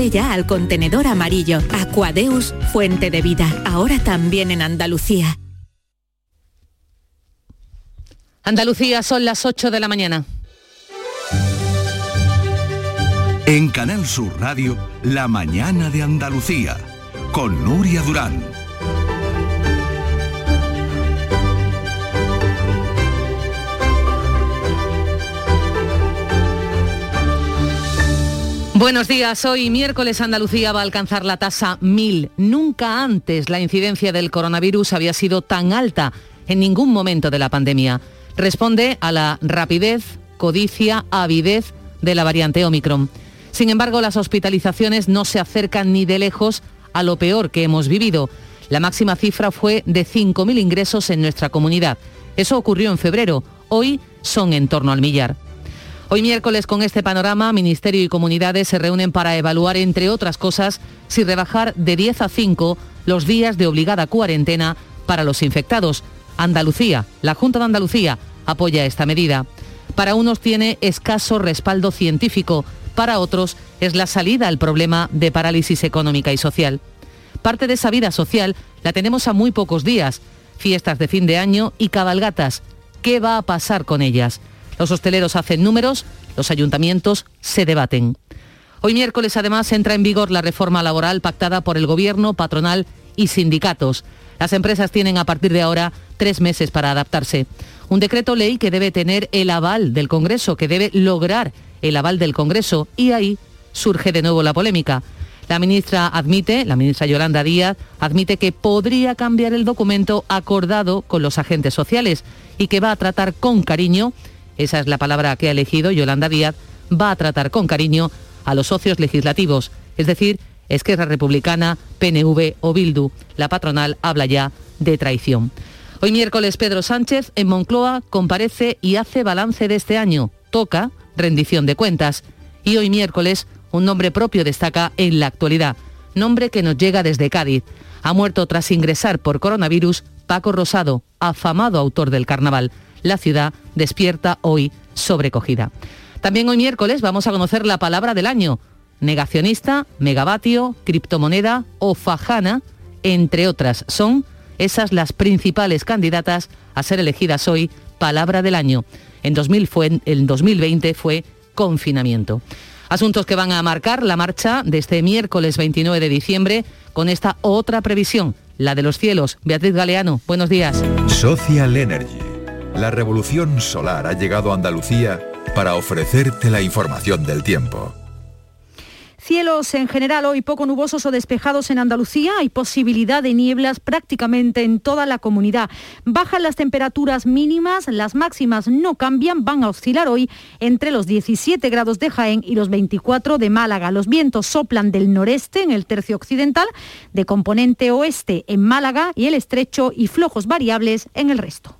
botella al contenedor amarillo. Aquadeus, fuente de vida, ahora también en Andalucía. Andalucía son las 8 de la mañana. En Canal Sur Radio, La mañana de Andalucía, con Nuria Durán. Buenos días. Hoy miércoles Andalucía va a alcanzar la tasa 1000. Nunca antes la incidencia del coronavirus había sido tan alta en ningún momento de la pandemia. Responde a la rapidez, codicia, avidez de la variante Omicron. Sin embargo, las hospitalizaciones no se acercan ni de lejos a lo peor que hemos vivido. La máxima cifra fue de 5.000 ingresos en nuestra comunidad. Eso ocurrió en febrero. Hoy son en torno al millar. Hoy miércoles con este panorama, Ministerio y comunidades se reúnen para evaluar, entre otras cosas, si rebajar de 10 a 5 los días de obligada cuarentena para los infectados. Andalucía, la Junta de Andalucía, apoya esta medida. Para unos tiene escaso respaldo científico, para otros es la salida al problema de parálisis económica y social. Parte de esa vida social la tenemos a muy pocos días, fiestas de fin de año y cabalgatas. ¿Qué va a pasar con ellas? Los hosteleros hacen números, los ayuntamientos se debaten. Hoy miércoles además entra en vigor la reforma laboral pactada por el Gobierno, patronal y sindicatos. Las empresas tienen a partir de ahora tres meses para adaptarse. Un decreto ley que debe tener el aval del Congreso, que debe lograr el aval del Congreso y ahí surge de nuevo la polémica. La ministra admite, la ministra Yolanda Díaz, admite que podría cambiar el documento acordado con los agentes sociales y que va a tratar con cariño esa es la palabra que ha elegido Yolanda Díaz, va a tratar con cariño a los socios legislativos, es decir, Esquerra Republicana, PNV o Bildu. La patronal habla ya de traición. Hoy miércoles Pedro Sánchez en Moncloa comparece y hace balance de este año. Toca rendición de cuentas. Y hoy miércoles un nombre propio destaca en la actualidad. Nombre que nos llega desde Cádiz. Ha muerto tras ingresar por coronavirus Paco Rosado, afamado autor del carnaval la ciudad despierta hoy sobrecogida. También hoy miércoles vamos a conocer la palabra del año. Negacionista, megavatio, criptomoneda o fajana, entre otras. Son esas las principales candidatas a ser elegidas hoy palabra del año. En, 2000 fue, en 2020 fue confinamiento. Asuntos que van a marcar la marcha de este miércoles 29 de diciembre con esta otra previsión, la de los cielos. Beatriz Galeano, buenos días. Social Energy la revolución solar ha llegado a Andalucía para ofrecerte la información del tiempo. Cielos en general hoy poco nubosos o despejados en Andalucía. Hay posibilidad de nieblas prácticamente en toda la comunidad. Bajan las temperaturas mínimas, las máximas no cambian, van a oscilar hoy entre los 17 grados de Jaén y los 24 de Málaga. Los vientos soplan del noreste en el tercio occidental, de componente oeste en Málaga y el estrecho y flojos variables en el resto.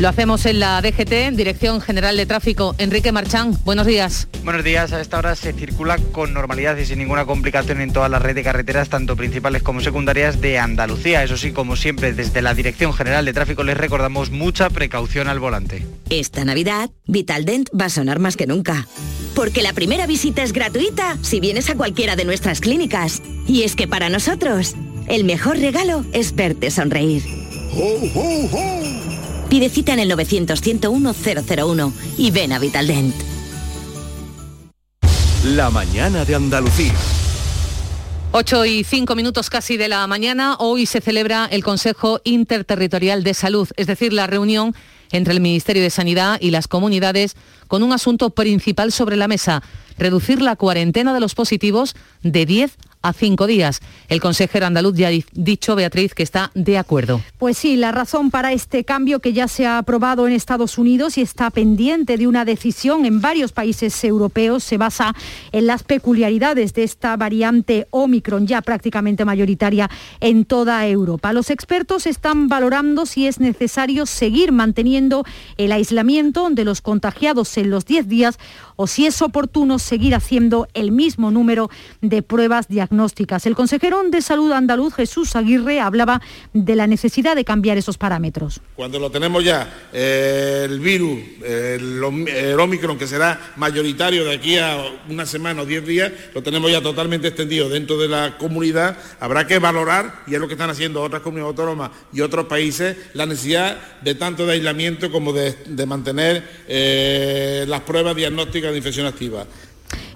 Lo hacemos en la DGT, Dirección General de Tráfico. Enrique Marchán, buenos días. Buenos días, a esta hora se circula con normalidad y sin ninguna complicación en toda la red de carreteras, tanto principales como secundarias de Andalucía. Eso sí, como siempre, desde la Dirección General de Tráfico les recordamos mucha precaución al volante. Esta Navidad, Vitaldent va a sonar más que nunca. Porque la primera visita es gratuita si vienes a cualquiera de nuestras clínicas. Y es que para nosotros, el mejor regalo es verte sonreír. Pide cita en el 900-101-001 y ven a Vitaldent. La mañana de Andalucía. 8 y 5 minutos casi de la mañana. Hoy se celebra el Consejo Interterritorial de Salud, es decir, la reunión entre el Ministerio de Sanidad y las comunidades con un asunto principal sobre la mesa, reducir la cuarentena de los positivos de 10 a cinco días. El consejero andaluz ya ha dicho, Beatriz, que está de acuerdo. Pues sí, la razón para este cambio que ya se ha aprobado en Estados Unidos y está pendiente de una decisión en varios países europeos se basa en las peculiaridades de esta variante Omicron ya prácticamente mayoritaria en toda Europa. Los expertos están valorando si es necesario seguir manteniendo el aislamiento de los contagiados en los 10 días o si es oportuno seguir haciendo el mismo número de pruebas diagnósticas. El consejero de Salud andaluz, Jesús Aguirre, hablaba de la necesidad de cambiar esos parámetros. Cuando lo tenemos ya, eh, el virus, el, Omicron, que será mayoritario de aquí a una semana o diez días, lo tenemos ya totalmente extendido dentro de la comunidad, habrá que valorar, y es lo que están haciendo otras comunidades autónomas y otros países, la necesidad de tanto de aislamiento como de, mantener eh, las pruebas diagnósticas de infección activa.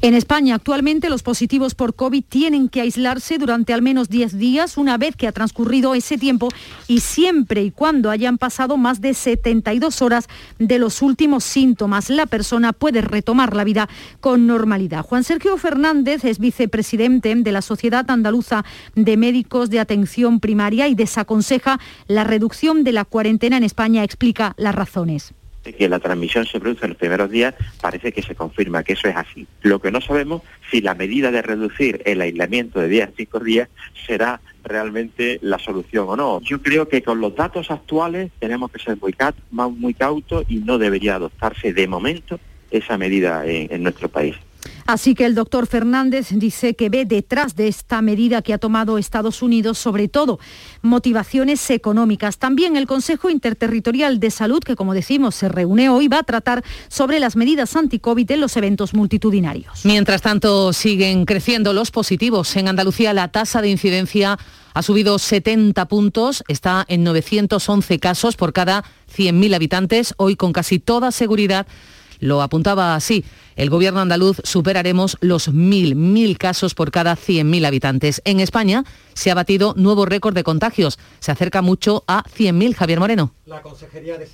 En España actualmente los positivos por COVID tienen que aislarse durante al menos 10 días una vez que ha transcurrido ese tiempo y siempre y cuando hayan pasado más de 72 horas de los últimos síntomas. La persona puede retomar la vida con normalidad. Juan Sergio Fernández es vicepresidente de la Sociedad Andaluza de Médicos de Atención Primaria y desaconseja la reducción de la cuarentena en España. Explica las razones que la transmisión se produce en los primeros días, parece que se confirma que eso es así. Lo que no sabemos si la medida de reducir el aislamiento de 10 a 5 días será realmente la solución o no. Yo creo que con los datos actuales tenemos que ser muy, cautos y no debería adoptarse de momento esa medida en nuestro país. Así que el doctor Fernández dice que ve detrás de esta medida que ha tomado Estados Unidos, sobre todo, motivaciones económicas. También el Consejo Interterritorial de Salud, que como decimos se reúne hoy, va a tratar sobre las medidas anti-COVID en los eventos multitudinarios. Mientras tanto, siguen creciendo los positivos. En Andalucía la tasa de incidencia ha subido 70 puntos, está en 911 casos por cada 100.000 habitantes, hoy con casi toda seguridad lo apuntaba así. El gobierno andaluz superaremos los mil, mil casos por cada 100.000 habitantes. En España se ha batido nuevo récord de contagios. Se acerca mucho a 100.000. Javier Moreno. La Consejería de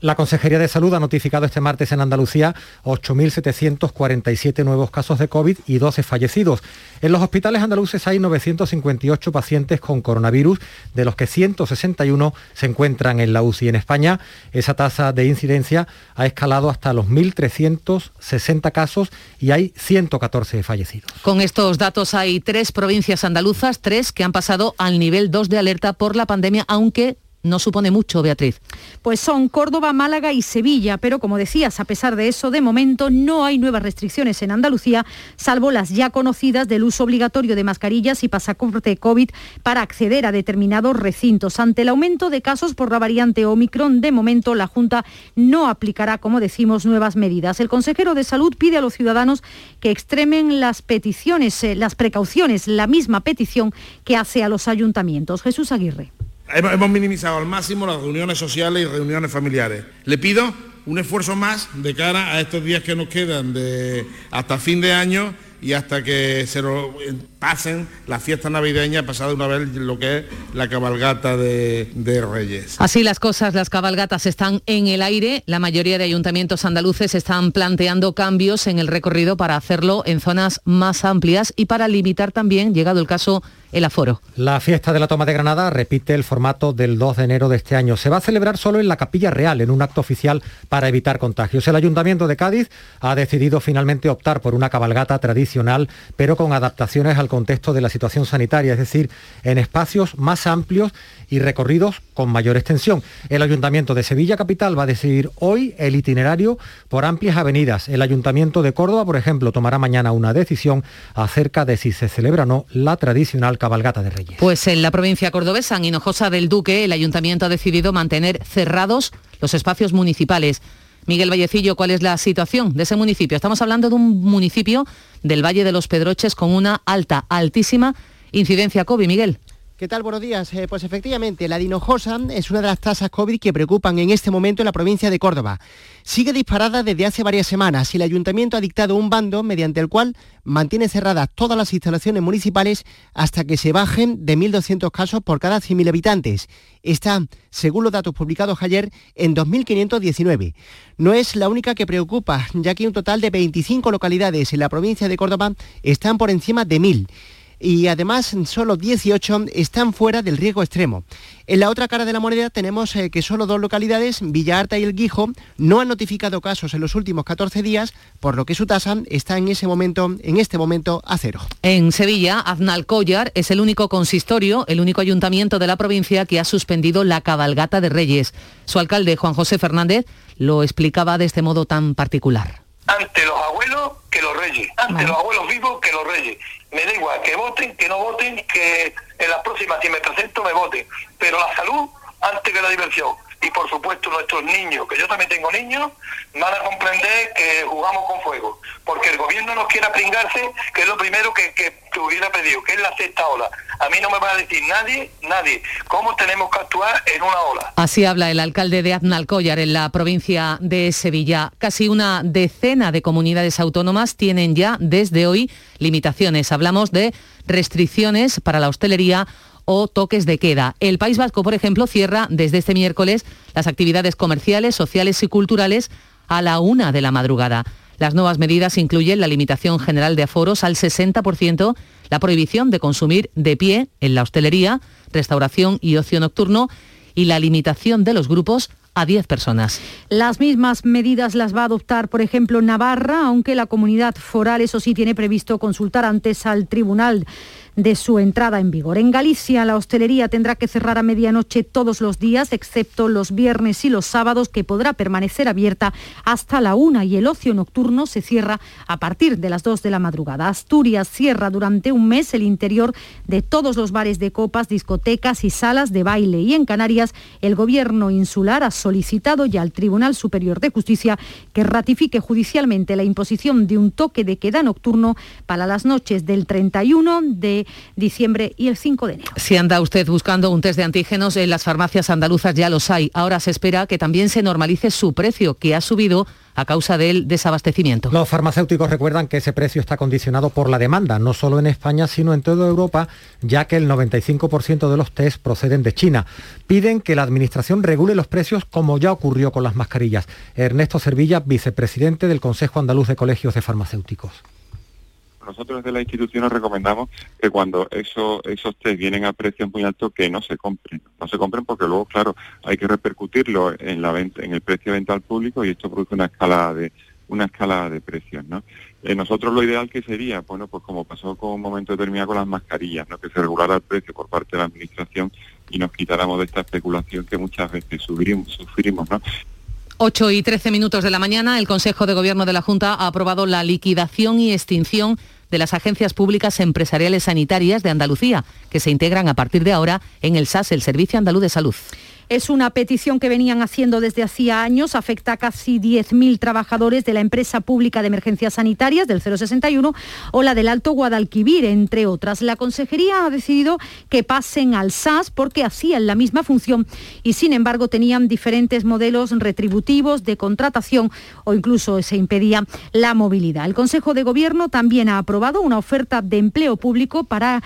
la Consejería de Salud ha notificado este martes en Andalucía 8.747 nuevos casos de COVID y 12 fallecidos. En los hospitales andaluces hay 958 pacientes con coronavirus, de los que 161 se encuentran en la UCI. En España, esa tasa de incidencia ha escalado hasta los 1.360 casos y hay 114 fallecidos. Con estos datos hay tres provincias andaluzas, tres que han pasado al nivel 2 de alerta por la pandemia, aunque no supone mucho, Beatriz. Pues son Córdoba, Málaga y Sevilla, pero como decías, a pesar de eso, de momento no hay nuevas restricciones en Andalucía, salvo las ya conocidas del uso obligatorio de mascarillas y pasaporte COVID para acceder a determinados recintos. Ante el aumento de casos por la variante Omicron, de momento la Junta no aplicará, como decimos, nuevas medidas. El consejero de Salud pide a los ciudadanos que extremen las peticiones, eh, las precauciones, la misma petición que hace a los ayuntamientos. Jesús Aguirre. Hemos minimizado al máximo las reuniones sociales y reuniones familiares. Le pido un esfuerzo más de cara a estos días que nos quedan de hasta fin de año y hasta que se lo pasen las fiestas navideñas, pasada una vez lo que es la cabalgata de, Reyes. Así las cosas, las cabalgatas están en el aire. La mayoría de ayuntamientos andaluces están planteando cambios en el recorrido para hacerlo en zonas más amplias y para limitar también, llegado el caso, el aforo. La fiesta de la toma de Granada repite el formato del 2 de enero de este año. Se va a celebrar solo en la Capilla Real, en un acto oficial para evitar contagios. El Ayuntamiento de Cádiz ha decidido finalmente optar por una cabalgata tradicional, pero con adaptaciones al contexto de la situación sanitaria, es decir, en espacios más amplios y recorridos con mayor extensión. El Ayuntamiento de Sevilla Capital va a decidir hoy el itinerario por amplias avenidas. El Ayuntamiento de Córdoba, por ejemplo, tomará mañana una decisión acerca de si se celebra o no la tradicional cabalgata de Reyes. Pues en la provincia cordobesa, en Hinojosa del Duque, el Ayuntamiento ha decidido mantener cerrados los espacios municipales. Miguel Vallecillo, ¿cuál es la situación de ese municipio? Estamos hablando de un municipio del Valle de los Pedroches con una alta, altísima incidencia COVID. Miguel. ¿Qué tal? Buenos días. Eh, pues efectivamente, la dinojosa es una de las tasas COVID que preocupan en este momento en la provincia de Córdoba. Sigue disparada desde hace varias semanas y el ayuntamiento ha dictado un bando mediante el cual mantiene cerradas todas las instalaciones municipales hasta que se bajen de 1.200 casos por cada 100.000 habitantes. Está, según los datos publicados ayer, en 2.519. No es la única que preocupa, ya que un total de 25 localidades en la provincia de Córdoba están por encima de 1.000. y además solo 18 están fuera del riesgo extremo. En la otra cara de la moneda tenemos eh, que solo dos localidades, Villa Arta y El Guijo, no han notificado casos en los últimos 14 días, por lo que su tasa está en ese momento, en este momento, a cero. En Sevilla, Aznalcóllar es el único consistorio, el único ayuntamiento de la provincia que ha suspendido la cabalgata de Reyes. Su alcalde, Juan José Fernández, lo explicaba de este modo tan particular. Ante los abuelos que los reyes, ante los abuelos vivos que los reyes. Me da igual que voten, que no voten, que en las próximas si me presento me voten, pero la salud antes que la diversión y por supuesto nuestros niños, que yo también tengo niños, van a comprender que jugamos con fuego, porque el gobierno nos quiere pringarse, que es lo primero que, que, hubiera pedido, que es la sexta ola. A mí no me va a decir nadie, nadie, cómo tenemos que actuar en una ola. Así habla el alcalde de Aznalcóllar en la provincia de Sevilla. Casi una decena de comunidades autónomas tienen ya desde hoy limitaciones. Hablamos de restricciones para la hostelería o toques de queda. El País Vasco, por ejemplo, cierra desde este miércoles las actividades comerciales, sociales y culturales a la una de la madrugada. Las nuevas medidas incluyen la limitación general de aforos al 60%, la prohibición de consumir de pie en la hostelería, restauración y ocio nocturno y la limitación de los grupos a 10 personas. Las mismas medidas las va a adoptar, por ejemplo, Navarra, aunque la comunidad foral, eso sí, tiene previsto consultar antes al Tribunal de su entrada en vigor. En Galicia, la hostelería tendrá que cerrar a medianoche todos los días, excepto los viernes y los sábados, que podrá permanecer abierta hasta la una y el ocio nocturno se cierra a partir de las dos de la madrugada. Asturias cierra durante un mes el interior de todos los bares de copas, discotecas y salas de baile. Y en Canarias, el gobierno insular ha solicitado ya al Tribunal Superior de Justicia que ratifique judicialmente la imposición de un toque de queda nocturno para las noches del 31 de diciembre y el 5 de enero. Si anda usted buscando un test de antígenos, en las farmacias andaluzas ya los hay. Ahora se espera que también se normalice su precio, que ha subido a causa del desabastecimiento. Los farmacéuticos recuerdan que ese precio está condicionado por la demanda, no solo en España, sino en toda Europa, ya que el 95% de los test proceden de China. Piden que la Administración regule los precios como ya ocurrió con las mascarillas. Ernesto Servilla, vicepresidente del Consejo Andaluz de Colegios de Farmacéuticos nosotros desde la institución nos recomendamos que cuando eso, esos test vienen a precios muy altos que no se compren. No se compren porque luego, claro, hay que repercutirlo en la venta, en el precio de venta al público y esto produce una escala de una escala de precios. Eh, nosotros lo ideal que sería, bueno, pues como pasó con un momento determinado con las mascarillas. Que se regulara el precio por parte de la administración y nos quitáramos de esta especulación que muchas veces sufrimos, sufrimos ¿no? 8 y 13 minutos de la mañana, el Consejo de Gobierno de la Junta ha aprobado la liquidación y extinción de las agencias públicas empresariales sanitarias de Andalucía, que se integran a partir de ahora en el SAS, el Servicio Andaluz de Salud. Es una petición que venían haciendo desde hacía años, afecta a casi 10.000 trabajadores de la empresa pública de emergencias sanitarias del 061 o la del Alto Guadalquivir, entre otras. La consejería ha decidido que pasen al SAS porque hacían la misma función y sin embargo tenían diferentes modelos retributivos de contratación o incluso se impedía la movilidad. El Consejo de Gobierno también ha aprobado una oferta de empleo público para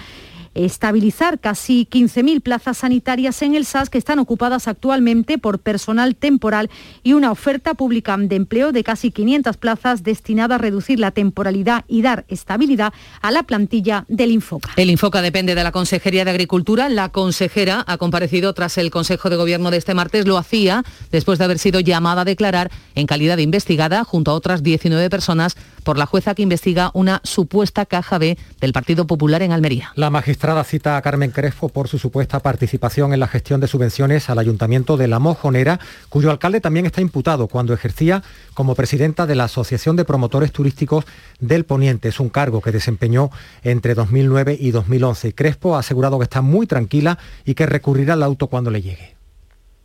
estabilizar casi 15.000 plazas sanitarias en el SAS que están ocupadas actualmente por personal temporal y una oferta pública de empleo de casi 500 plazas destinada a reducir la temporalidad y dar estabilidad a la plantilla del Infoca. El Infoca depende de la Consejería de Agricultura. La consejera ha comparecido tras el Consejo de Gobierno de este martes. Lo hacía después de haber sido llamada a declarar en calidad de investigada junto a otras 19 personas por la jueza que investiga una supuesta caja B del Partido Popular en Almería. La magistrada cita a Carmen Crespo por su supuesta participación en la gestión de subvenciones al Ayuntamiento de La Mojonera, cuyo alcalde también está imputado cuando ejercía como presidenta de la Asociación de Promotores Turísticos del Poniente. Es un cargo que desempeñó entre 2009 y 2011. Crespo ha asegurado que está muy tranquila y que recurrirá al auto cuando le llegue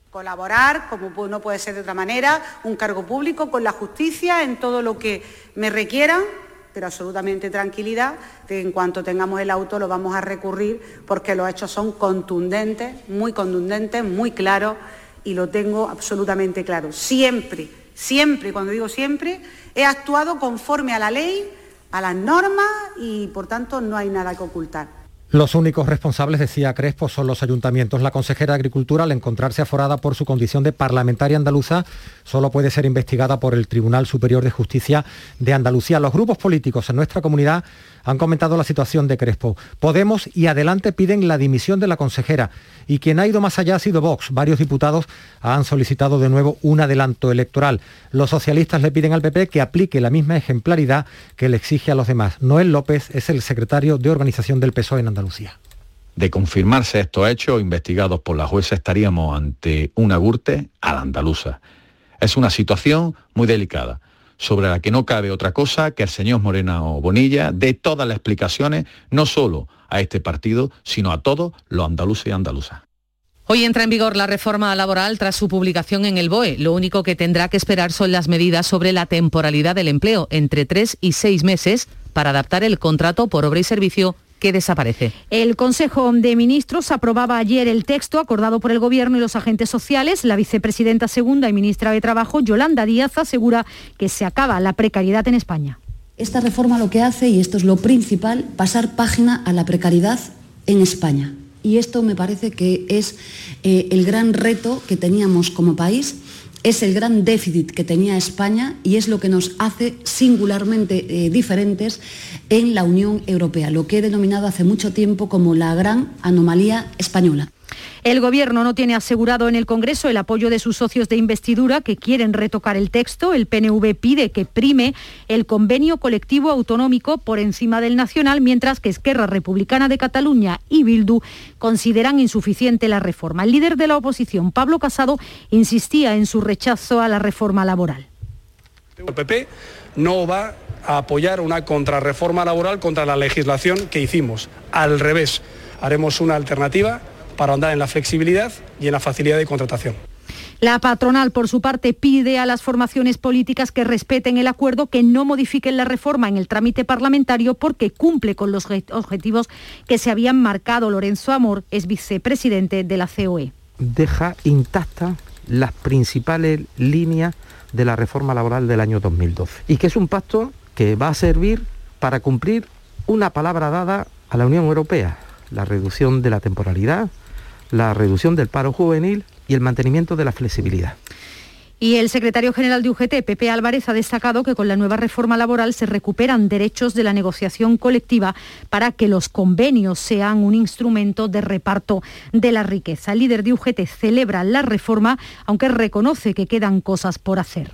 colaborar, como no puede ser de otra manera, un cargo público con la justicia en todo lo que me requieran, pero absolutamente tranquilidad, que en cuanto tengamos el auto lo vamos a recurrir porque los hechos son contundentes, muy contundentes, muy claros y lo tengo absolutamente claro. Siempre, siempre, cuando digo siempre, he actuado conforme a la ley, a las normas y por tanto no hay nada que ocultar. Los únicos responsables, decía Crespo, son los ayuntamientos. La consejera de Agricultura, al encontrarse aforada por su condición de parlamentaria andaluza, solo puede ser investigada por el Tribunal Superior de Justicia de Andalucía. Los grupos políticos en nuestra comunidad han comentado la situación de Crespo. Podemos y adelante piden la dimisión de la consejera y quien ha ido más allá ha sido Vox. Varios diputados han solicitado de nuevo un adelanto electoral. Los socialistas le piden al PP que aplique la misma ejemplaridad que le exige a los demás. Noel López es el secretario de organización del PSOE en Andalucía. De confirmarse estos hechos investigados por la jueza estaríamos ante una gurte a la andaluza. Es una situación muy delicada sobre la que no cabe otra cosa que el señor Morena o Bonilla dé todas las explicaciones, no solo a este partido, sino a todos los andaluces y andaluzas. Hoy entra en vigor la reforma laboral tras su publicación en el BOE. Lo único que tendrá que esperar son las medidas sobre la temporalidad del empleo, entre tres y seis meses, para adaptar el contrato por obra y servicio que desaparece. El Consejo de Ministros aprobaba ayer el texto acordado por el Gobierno y los agentes sociales. La vicepresidenta segunda y ministra de Trabajo, Yolanda Díaz, asegura que se acaba la precariedad en España. Esta reforma lo que hace, y esto es lo principal, pasar página a la precariedad en España. Y esto me parece que es eh, el gran reto que teníamos como país es el gran déficit que tenía España y es lo que nos hace singularmente eh, diferentes en la Unión Europea, lo que he denominado hace mucho tiempo como la gran anomalía española. El Gobierno no tiene asegurado en el Congreso el apoyo de sus socios de investidura que quieren retocar el texto. El PNV pide que prime el convenio colectivo autonómico por encima del nacional, mientras que Esquerra Republicana de Cataluña y Bildu consideran insuficiente la reforma. El líder de la oposición, Pablo Casado, insistía en su rechazo a la reforma laboral. El PP no va a apoyar una contrarreforma laboral contra la legislación que hicimos. Al revés, haremos una alternativa para andar en la flexibilidad y en la facilidad de contratación. La patronal, por su parte, pide a las formaciones políticas que respeten el acuerdo, que no modifiquen la reforma en el trámite parlamentario porque cumple con los objetivos que se habían marcado. Lorenzo Amor es vicepresidente de la COE. Deja intactas las principales líneas de la reforma laboral del año 2012 y que es un pacto que va a servir para cumplir una palabra dada a la Unión Europea, la reducción de la temporalidad, la reducción del paro juvenil y el mantenimiento de la flexibilidad. Y el secretario general de UGT, Pepe Álvarez, ha destacado que con la nueva reforma laboral se recuperan derechos de la negociación colectiva para que los convenios sean un instrumento de reparto de la riqueza. El líder de UGT celebra la reforma, aunque reconoce que quedan cosas por hacer.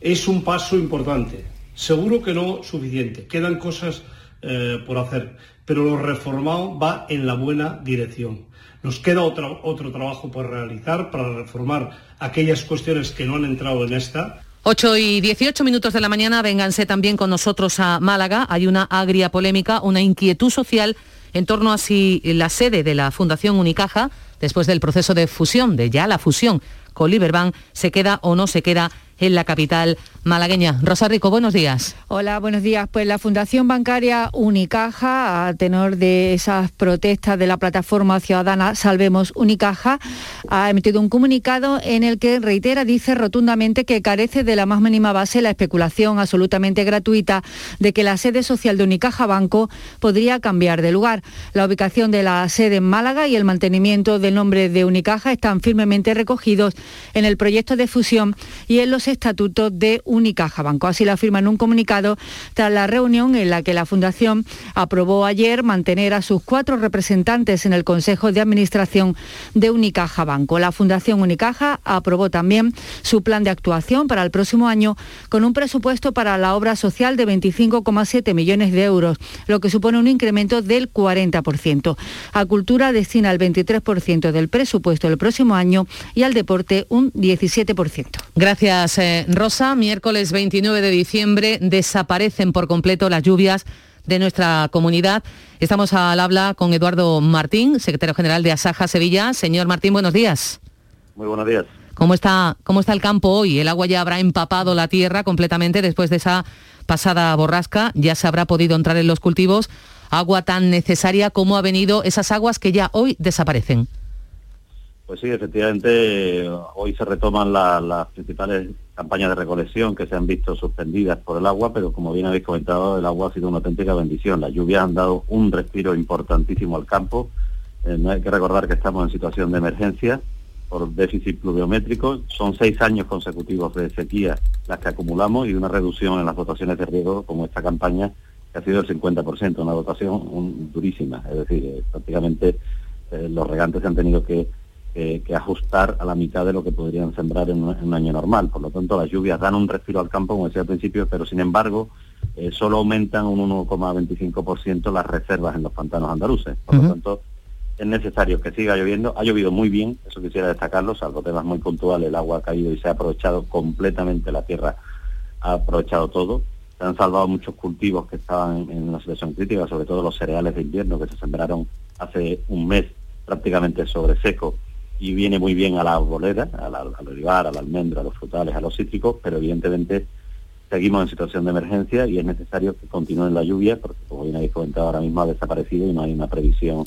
Es un paso importante, seguro que no suficiente, quedan cosas eh, por hacer, pero lo reformado va en la buena dirección. Nos queda otro, otro trabajo por realizar para reformar aquellas cuestiones que no han entrado en esta. 8 y 18 minutos de la mañana, vénganse también con nosotros a Málaga. Hay una agria polémica, una inquietud social en torno a si la sede de la Fundación Unicaja, después del proceso de fusión, de ya la fusión con Liberbank, se queda o no se queda en la capital malagueña. Rosa Rico, buenos días. Hola, buenos días. Pues la Fundación Bancaria Unicaja, a tenor de esas protestas de la plataforma ciudadana Salvemos Unicaja, ha emitido un comunicado en el que reitera, dice rotundamente que carece de la más mínima base la especulación absolutamente gratuita de que la sede social de Unicaja Banco podría cambiar de lugar. La ubicación de la sede en Málaga y el mantenimiento del nombre de Unicaja están firmemente recogidos en el proyecto de fusión y en los estatutos de Unicaja Banco. Así lo afirma en un comunicado tras la reunión en la que la Fundación aprobó ayer mantener a sus cuatro representantes en el Consejo de Administración de Unicaja Banco. La Fundación Unicaja aprobó también su plan de actuación para el próximo año con un presupuesto para la obra social de 25,7 millones de euros, lo que supone un incremento del 40%. A Cultura destina el 23% del presupuesto el próximo año y al deporte un 17%. Gracias eh, Rosa. Miércoles 29 de diciembre desaparecen por completo las lluvias de nuestra comunidad. Estamos al habla con Eduardo Martín, secretario general de Asaja Sevilla. Señor Martín, buenos días. Muy buenos días. ¿Cómo está, ¿Cómo está el campo hoy? El agua ya habrá empapado la tierra completamente después de esa pasada borrasca. Ya se habrá podido entrar en los cultivos. Agua tan necesaria como ha venido esas aguas que ya hoy desaparecen. Pues sí, efectivamente, hoy se retoman las principales campañas de recolección que se han visto suspendidas por el agua, pero como bien habéis comentado, el agua ha sido una auténtica bendición. Las lluvias han dado un respiro importantísimo al campo. Eh, no hay que recordar que estamos en situación de emergencia por déficit pluviométrico. Son seis años consecutivos de sequía las que acumulamos y una reducción en las dotaciones de riego como esta campaña que ha sido el 50%, una dotación durísima. Es decir, eh, prácticamente eh, los regantes han tenido que, ajustar a la mitad de lo que podrían sembrar en un, año normal. Por lo tanto, las lluvias dan un respiro al campo, como decía al principio, pero sin embargo eh, solo aumentan un 1,25% las reservas en los pantanos andaluces. Por lo tanto, es necesario que siga lloviendo. Ha llovido muy bien, eso quisiera destacarlo, salvo temas muy puntuales, el agua ha caído y se ha aprovechado completamente, la tierra ha aprovechado todo. Se han salvado muchos cultivos que estaban en una situación crítica, sobre todo los cereales de invierno que se sembraron hace un mes prácticamente sobre seco y viene muy bien a la arboleda, al, al olivar, a la almendra, a los frutales, a los cítricos, pero evidentemente seguimos en situación de emergencia y es necesario que continúen la lluvia, porque como bien habéis comentado, ahora mismo ha desaparecido y no hay una previsión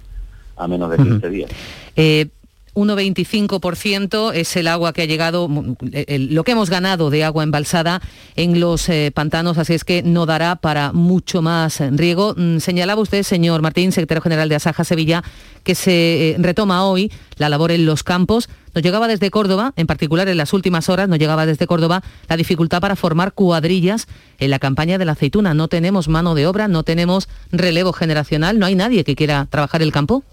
a menos de 15 días. Eh, 1,25% es el agua que ha llegado, lo que hemos ganado de agua embalsada en los eh, pantanos, así es que no dará para mucho más riego. Mm, señalaba usted, señor Martín, secretario general de Asaja Sevilla, que se eh, retoma hoy la labor en los campos. Nos llegaba desde Córdoba, en particular en las últimas horas, nos llegaba desde Córdoba la dificultad para formar cuadrillas en la campaña de la aceituna. No tenemos mano de obra, no tenemos relevo generacional, no hay nadie que quiera trabajar el campo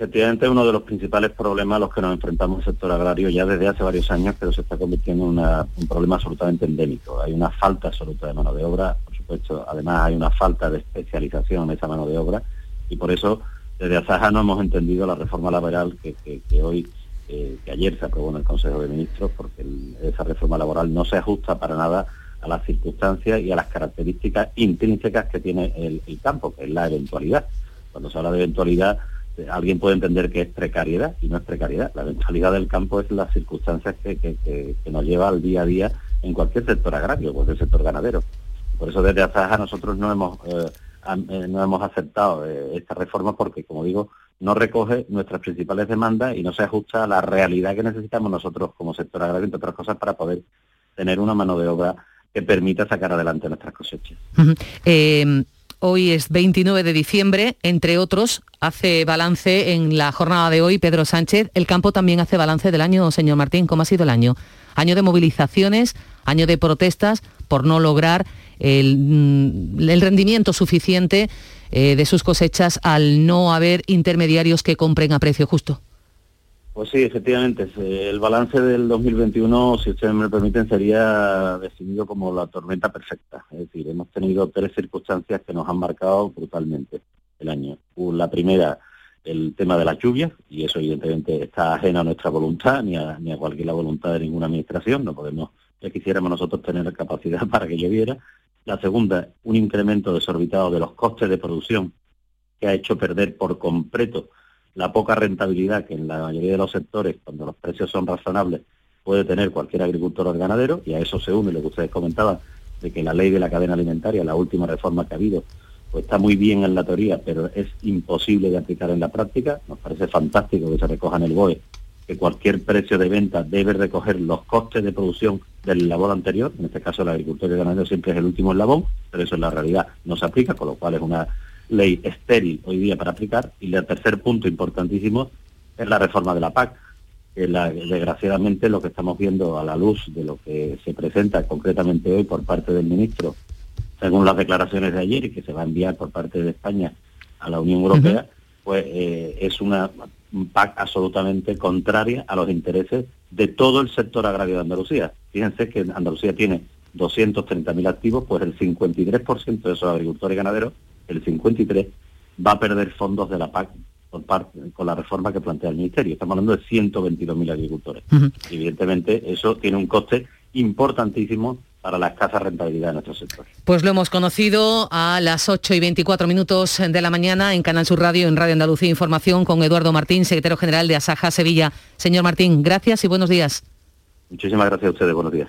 efectivamente uno de los principales problemas a los que nos enfrentamos en el sector agrario ya desde hace varios años, pero se está convirtiendo en un problema absolutamente endémico. Hay una falta absoluta de mano de obra, por supuesto, además hay una falta de especialización en esa mano de obra y por eso desde Asaja no hemos entendido la reforma laboral que, hoy, eh, que ayer se aprobó en el Consejo de Ministros, porque esa reforma laboral no se ajusta para nada a las circunstancias y a las características intrínsecas que tiene el campo, que es la eventualidad. Cuando se habla de eventualidad, alguien puede entender que es precariedad y no es precariedad. La eventualidad del campo es las circunstancias que, nos lleva al día a día en cualquier sector agrario, pues el sector ganadero. Por eso desde Azaja nosotros no hemos, eh, eh, no hemos aceptado eh, esta reforma porque, como digo, no recoge nuestras principales demandas y no se ajusta a la realidad que necesitamos nosotros como sector agrario, entre otras cosas, para poder tener una mano de obra que permita sacar adelante nuestras cosechas. Hoy es 29 de diciembre, entre otros, hace balance en la jornada de hoy Pedro Sánchez. El campo también hace balance del año, señor Martín. ¿Cómo ha sido el año? Año de movilizaciones, año de protestas por no lograr el, mm, rendimiento suficiente eh, de sus cosechas al no haber intermediarios que compren a precio justo. Pues sí, efectivamente. El balance del 2021, si ustedes me permiten, sería definido como la tormenta perfecta. Es decir, hemos tenido tres circunstancias que nos han marcado brutalmente el año. La primera, el tema de las lluvias, y eso evidentemente está ajeno a nuestra voluntad, ni a, ni a cualquier voluntad de ninguna administración. No podemos, ya quisiéramos nosotros tener capacidad para que lloviera. La segunda, un incremento desorbitado de los costes de producción que ha hecho perder por completo la poca rentabilidad que en la mayoría de los sectores, cuando los precios son razonables, puede tener cualquier agricultor o ganadero, y a eso se une lo que ustedes comentaban, de que la ley de la cadena alimentaria, la última reforma que ha habido, pues está muy bien en la teoría, pero es imposible de aplicar en la práctica. Nos parece fantástico que se recoja en el BOE que cualquier precio de venta debe recoger los costes de producción del labor anterior, en este caso el agricultor y el ganadero siempre es el último eslabón, pero eso en la realidad no se aplica, con lo cual es una ley estéril hoy día para aplicar. Y el tercer punto importantísimo es la reforma de la PAC, que desgraciadamente lo que estamos viendo a la luz de lo que se presenta concretamente hoy por parte del ministro, según las declaraciones de ayer y que se va a enviar por parte de España a la Unión Europea, pues eh, es una PAC absolutamente contraria a los intereses de todo el sector agrario de Andalucía. Fíjense que Andalucía tiene 230.000 activos, pues el 53% de esos agricultores y ganaderos el 53, va a perder fondos de la PAC por parte, con la reforma que plantea el Ministerio. Estamos hablando de 122.000 agricultores. Evidentemente, eso tiene un coste importantísimo para la escasa rentabilidad de nuestro sector. Pues lo hemos conocido a las 8 y 24 minutos de la mañana en Canal Sur Radio, en Radio Andalucía Información, con Eduardo Martín, secretario general de Asaja Sevilla. Señor Martín, gracias y buenos días. Muchísimas gracias a ustedes, buenos días.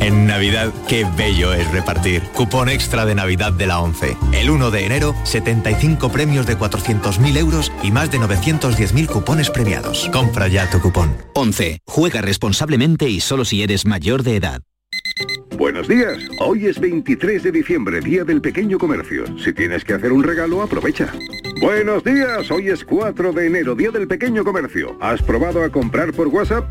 En Navidad, qué bello es repartir. Cupón extra de Navidad de la 11. El 1 de enero, 75 premios de 400.000 euros y más de 910.000 cupones premiados. Compra ya tu cupón. 11. Juega responsablemente y solo si eres mayor de edad. Buenos días. Hoy es 23 de diciembre, Día del Pequeño Comercio. Si tienes que hacer un regalo, aprovecha. Buenos días. Hoy es 4 de enero, Día del Pequeño Comercio. ¿Has probado a comprar por WhatsApp?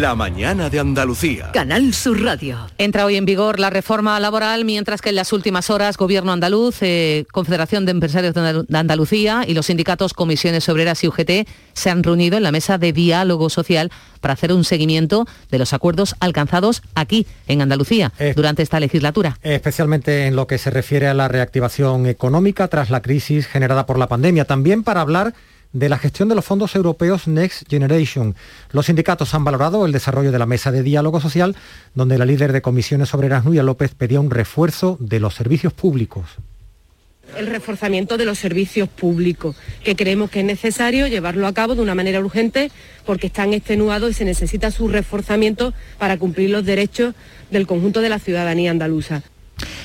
La mañana de Andalucía. Canal Sur Radio. Entra hoy en vigor la reforma laboral, mientras que en las últimas horas Gobierno andaluz, eh, Confederación de Empresarios de Andalucía y los sindicatos Comisiones Obreras y UGT se han reunido en la mesa de diálogo social para hacer un seguimiento de los acuerdos alcanzados aquí, en Andalucía, durante esta legislatura. Especialmente en lo que se refiere a la reactivación económica tras la crisis generada por la pandemia. También para hablar de la gestión de los fondos europeos Next Generation. Los sindicatos han valorado el desarrollo de la mesa de diálogo social, donde la líder de comisiones obreras, Nuria López, pedía un refuerzo de los servicios públicos el reforzamiento de los servicios públicos, que creemos que es necesario llevarlo a cabo de una manera urgente porque están extenuados y se necesita su reforzamiento para cumplir los derechos del conjunto de la ciudadanía andaluza.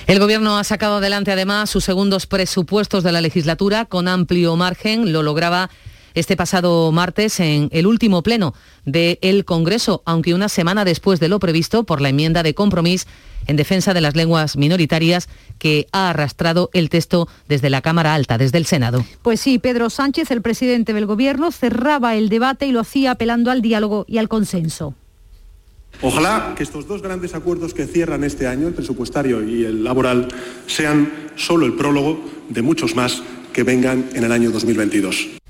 El Gobierno ha sacado adelante además sus segundos presupuestos de la legislatura con amplio margen. Lo lograba este pasado martes en el último pleno del Congreso, aunque una semana después de lo previsto por la enmienda de compromiso en defensa de las lenguas minoritarias que ha arrastrado el texto desde la Cámara Alta, desde el Senado. Pues sí, Pedro Sánchez, el presidente del Gobierno, cerraba el debate y lo hacía apelando al diálogo y al consenso. Ojalá que estos dos grandes acuerdos que cierran este año, el presupuestario y el laboral, sean solo el prólogo de muchos más que vengan en el año 2022.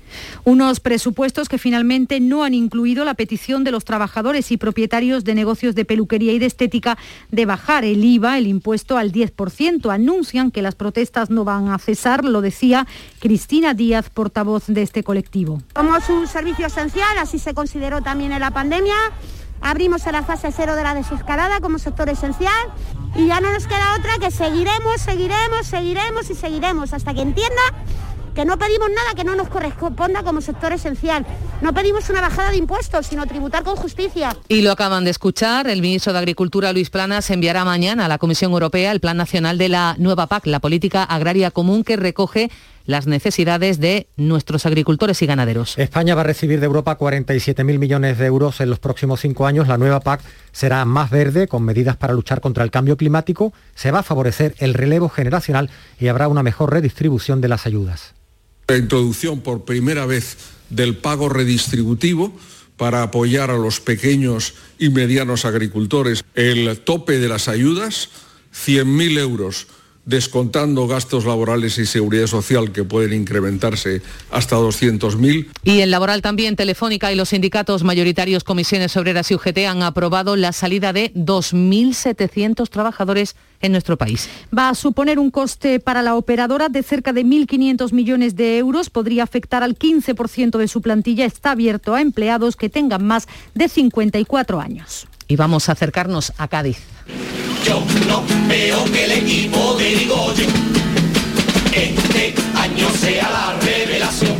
Unos presupuestos que finalmente no han incluido la petición de los trabajadores y propietarios de negocios de peluquería y de estética de bajar el IVA, el impuesto al 10%. Anuncian que las protestas no van a cesar, lo decía Cristina Díaz, portavoz de este colectivo. Somos un servicio esencial, así se consideró también en la pandemia abrimos a la fase cero de la desescalada como sector esencial y ya no nos queda otra que seguiremos, seguiremos, seguiremos y seguiremos hasta que entienda que no pedimos nada que no nos corresponda como sector esencial. No pedimos una bajada de impuestos, sino tributar con justicia. Y lo acaban de escuchar, el ministro de Agricultura, Luis Planas, enviará mañana a la Comisión Europea el Plan Nacional de la Nueva PAC, la Política Agraria Común, que recoge las necesidades de nuestros agricultores y ganaderos. España va a recibir de Europa 47.000 millones de euros en los próximos cinco años. La nueva PAC será más verde, con medidas para luchar contra el cambio climático. Se va a favorecer el relevo generacional y habrá una mejor redistribución de las ayudas. La introducción por primera vez del pago redistributivo para apoyar a los pequeños y medianos agricultores. El tope de las ayudas, 100.000 euros descontando gastos laborales y seguridad social que pueden incrementarse hasta 200.000. Y en laboral también Telefónica y los sindicatos mayoritarios Comisiones Obreras y UGT han aprobado la salida de 2.700 trabajadores en nuestro país. Va a suponer un coste para la operadora de cerca de 1.500 millones de euros. Podría afectar al 15% de su plantilla. Está abierto a empleados que tengan más de 54 años. Y vamos a acercarnos a Cádiz. Yo no veo que el equipo de este año sea la revelación.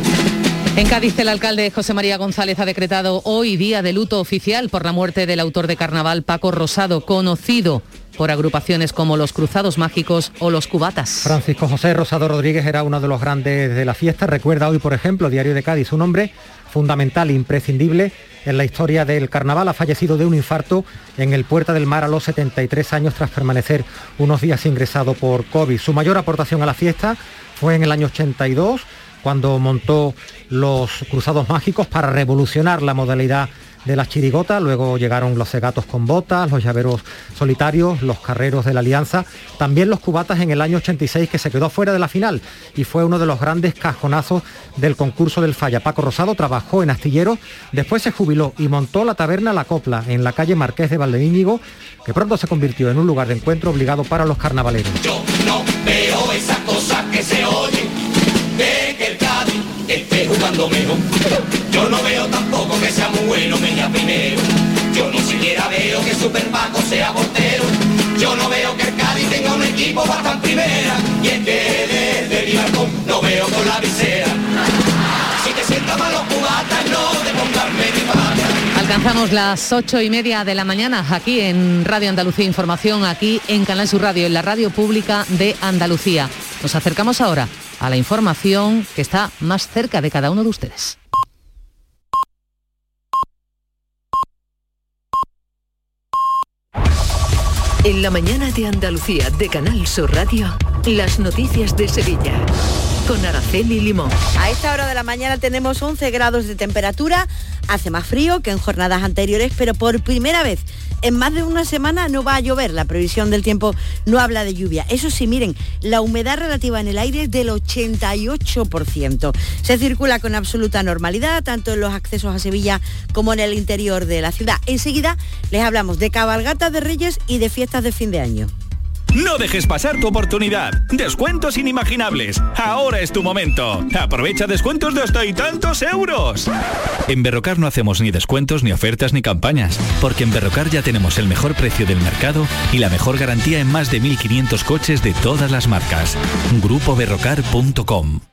En Cádiz, el alcalde José María González ha decretado hoy día de luto oficial por la muerte del autor de carnaval Paco Rosado, conocido por agrupaciones como los Cruzados Mágicos o los Cubatas. Francisco José Rosado Rodríguez era uno de los grandes de la fiesta. Recuerda hoy, por ejemplo, Diario de Cádiz, un hombre fundamental, imprescindible en la historia del carnaval. Ha fallecido de un infarto en el Puerta del Mar a los 73 años tras permanecer unos días ingresado por COVID. Su mayor aportación a la fiesta fue en el año 82, cuando montó los Cruzados Mágicos para revolucionar la modalidad de las chirigotas, luego llegaron los cegatos con botas, los llaveros solitarios, los carreros de la Alianza, también los cubatas en el año 86 que se quedó fuera de la final y fue uno de los grandes cajonazos del concurso del Falla. Paco Rosado trabajó en Astillero, después se jubiló y montó la taberna La Copla en la calle Marqués de Valdeíñigo, que pronto se convirtió en un lugar de encuentro obligado para los carnavaleros. Yo no veo esas cosas que se el Esté jugando mejor. Yo no veo tampoco que sea muy bueno Mella primero. Yo ni siquiera veo que Super Paco sea portero. Yo no veo que el Cádiz tenga un equipo bastante primera. Y es que desde mi balcón no veo con la visera. Si te sientas malo cubatas, no te pongas medio. Alcanzamos las ocho y media de la mañana aquí en Radio Andalucía Información, aquí en Canal Sur Radio, en la radio pública de Andalucía. Nos acercamos ahora a la información que está más cerca de cada uno de ustedes. En la mañana de Andalucía de Canal Sur Radio, las noticias de Sevilla. Con Araceli Limón. A esta hora de la mañana tenemos 11 grados de temperatura, hace más frío que en jornadas anteriores, pero por primera vez en más de una semana no va a llover. La previsión del tiempo no habla de lluvia. Eso sí, miren, la humedad relativa en el aire es del 88%. Se circula con absoluta normalidad, tanto en los accesos a Sevilla como en el interior de la ciudad. Enseguida les hablamos de cabalgatas de Reyes y de fiestas de fin de año. No dejes pasar tu oportunidad. Descuentos inimaginables. Ahora es tu momento. Aprovecha descuentos de hasta y tantos euros. En Berrocar no hacemos ni descuentos, ni ofertas, ni campañas. Porque en Berrocar ya tenemos el mejor precio del mercado y la mejor garantía en más de 1.500 coches de todas las marcas. GrupoBerrocar.com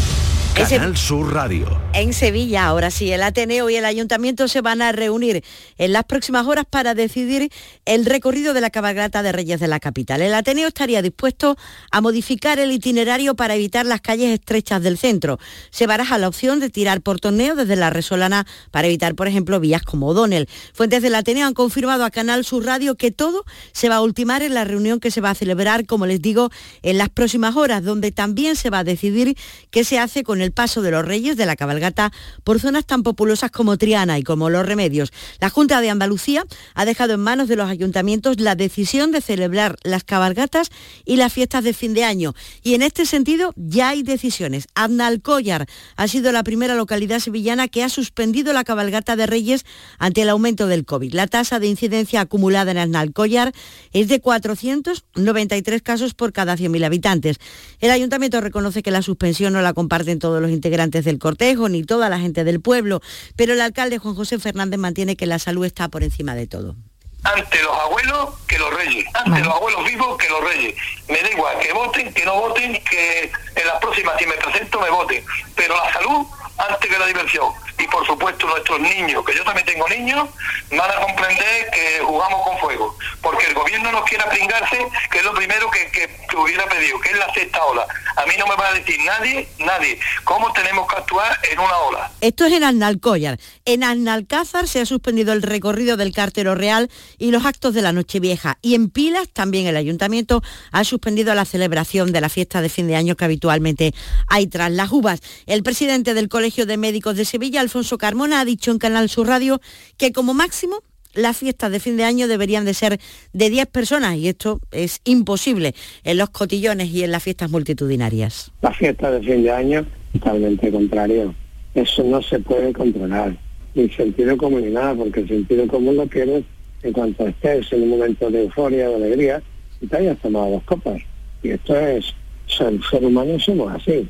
Canal Sur Radio. En Sevilla, ahora sí, el Ateneo y el Ayuntamiento se van a reunir en las próximas horas para decidir el recorrido de la cabalgata de Reyes de la capital. El Ateneo estaría dispuesto a modificar el itinerario para evitar las calles estrechas del centro. Se baraja la opción de tirar por torneo desde la Resolana para evitar, por ejemplo, vías como O'Donnell. Fuentes del Ateneo han confirmado a Canal Sur Radio que todo se va a ultimar en la reunión que se va a celebrar, como les digo, en las próximas horas, donde también se va a decidir qué se hace con el paso de los Reyes de la cabalgata por zonas tan populosas como Triana y como Los Remedios. La Junta de Andalucía ha dejado en manos de los ayuntamientos la decisión de celebrar las cabalgatas y las fiestas de fin de año. Y en este sentido ya hay decisiones. Aznalcóllar ha sido la primera localidad sevillana que ha suspendido la cabalgata de Reyes ante el aumento del COVID. La tasa de incidencia acumulada en Aznalcóllar es de 493 casos por cada 100.000 habitantes. El ayuntamiento reconoce que la suspensión no la comparten todos los integrantes del cortejo ni toda la gente del pueblo, pero el alcalde Juan José Fernández mantiene que la salud está por encima de todo ante los abuelos que los reyes, ante los abuelos vivos que los reyes. Me da igual que voten, que no voten, que en las próximas si me presento me voten, pero la salud antes que la diversión. Y por supuesto nuestros niños, que yo también tengo niños, van a comprender que jugamos con fuego, porque el gobierno nos quiere pringarse, que es lo primero que, que, hubiera pedido, que es la sexta ola. A mí no me va a decir nadie, nadie, cómo tenemos que actuar en una ola. Esto es en Arnalcóllar. En Arnalcázar se ha suspendido el recorrido del Cartero Real y los actos de la Nochevieja. Y en Pilas también el ayuntamiento ha suspendido la celebración de la fiesta de fin de año que habitualmente hay tras las uvas. El presidente del Colegio de Médicos de Sevilla, Alfonso Carmona, ha dicho en Canal Sur Radio que como máximo las fiestas de fin de año deberían de ser de 10 personas y esto es imposible en los cotillones y en las fiestas multitudinarias. Las fiestas de fin de año, totalmente contrario. Eso no se puede controlar. Ni sentido común ni nada, porque el sentido común lo tienes en cuanto estés en un momento de euforia, de alegría, y te hayas tomado dos copas. Y esto es, ser, ser humano somos así.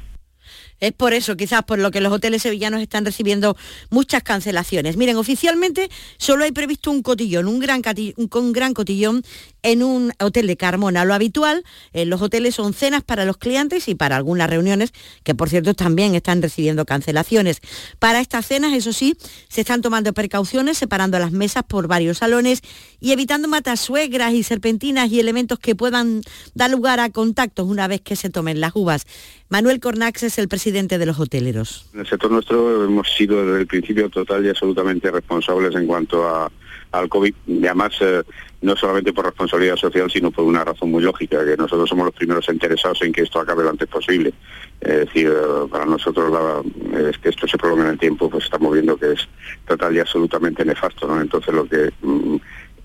Es por eso, quizás por lo que los hoteles sevillanos están recibiendo muchas cancelaciones. Miren, oficialmente solo hay previsto un cotillón, un gran, gran cotillón en un hotel de Carmona. Lo habitual en los hoteles son cenas para los clientes y para algunas reuniones, que por cierto también están recibiendo cancelaciones. Para estas cenas, eso sí, se están tomando precauciones, separando las mesas por varios salones y evitando matasuegras y serpentinas y elementos que puedan dar lugar a contactos una vez que se tomen las uvas. Manuel Cornax es el presidente presidente de los hoteleros. En el sector nuestro hemos sido desde el principio total y absolutamente responsables en cuanto a, al COVID, y además eh, no solamente por responsabilidad social, sino por una razón muy lógica, que nosotros somos los primeros interesados en que esto acabe lo antes posible. Es decir, eh, para nosotros la, es que esto se prolongue en el tiempo, pues estamos viendo que es total y absolutamente nefasto, ¿no? Entonces lo que mm,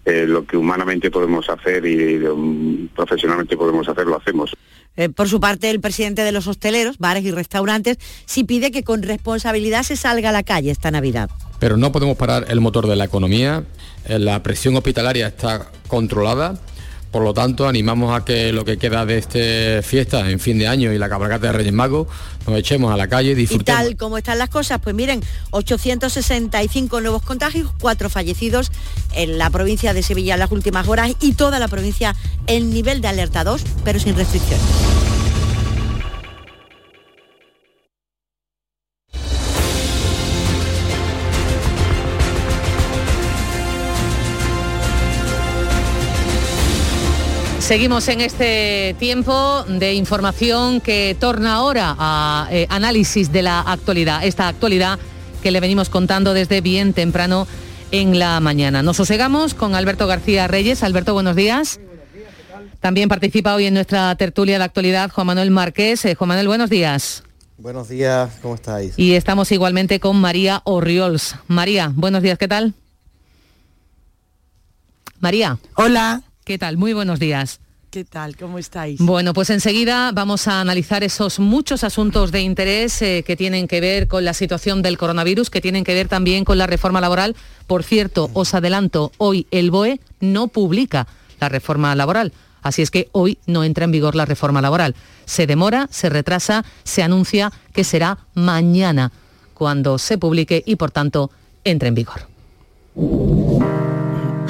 eh, lo que humanamente podemos hacer y um, profesionalmente podemos hacer, lo hacemos. Eh, por su parte, el presidente de los hosteleros, bares y restaurantes, sí pide que con responsabilidad se salga a la calle esta Navidad. Pero no podemos parar el motor de la economía, eh, la presión hospitalaria está controlada por lo tanto, animamos a que lo que queda de este fiesta en fin de año y la cabalgata de Reyes Magos nos echemos a la calle y disfrutemos. Y tal como están las cosas, pues miren, 865 nuevos contagios, cuatro fallecidos en la provincia de Sevilla en las últimas horas y toda la provincia en nivel de alerta 2, pero sin restricciones. Seguimos en este tiempo de información que torna ahora a eh, análisis de la actualidad, esta actualidad que le venimos contando desde bien temprano en la mañana. Nos sosegamos con Alberto García Reyes. Alberto, buenos días. También participa hoy en nuestra tertulia de actualidad Juan Manuel Márquez. Eh, Juan Manuel, buenos días. Buenos días, ¿cómo estáis? Y estamos igualmente con María Orriols. María, buenos días, ¿qué tal? María. Hola. ¿Qué tal? Muy buenos días. ¿Qué tal? ¿Cómo estáis? Bueno, pues enseguida vamos a analizar esos muchos asuntos de interés eh, que tienen que ver con la situación del coronavirus, que tienen que ver también con la reforma laboral. Por cierto, os adelanto, hoy el BOE no publica la reforma laboral. Así es que hoy no entra en vigor la reforma laboral. Se demora, se retrasa, se anuncia que será mañana cuando se publique y por tanto entre en vigor.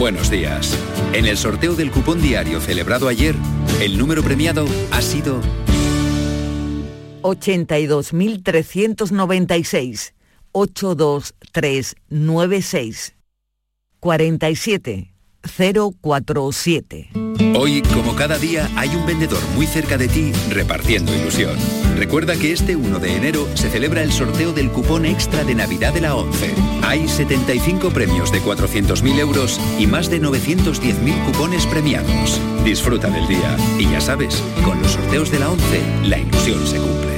Buenos días. En el sorteo del cupón diario celebrado ayer, el número premiado ha sido 82.396 82396 47 047. Hoy, como cada día, hay un vendedor muy cerca de ti repartiendo ilusión. Recuerda que este 1 de enero se celebra el sorteo del cupón extra de Navidad de la 11. Hay 75 premios de 400.000 euros y más de 910.000 cupones premiados. Disfruta del día. Y ya sabes, con los sorteos de la 11, la ilusión se cumple.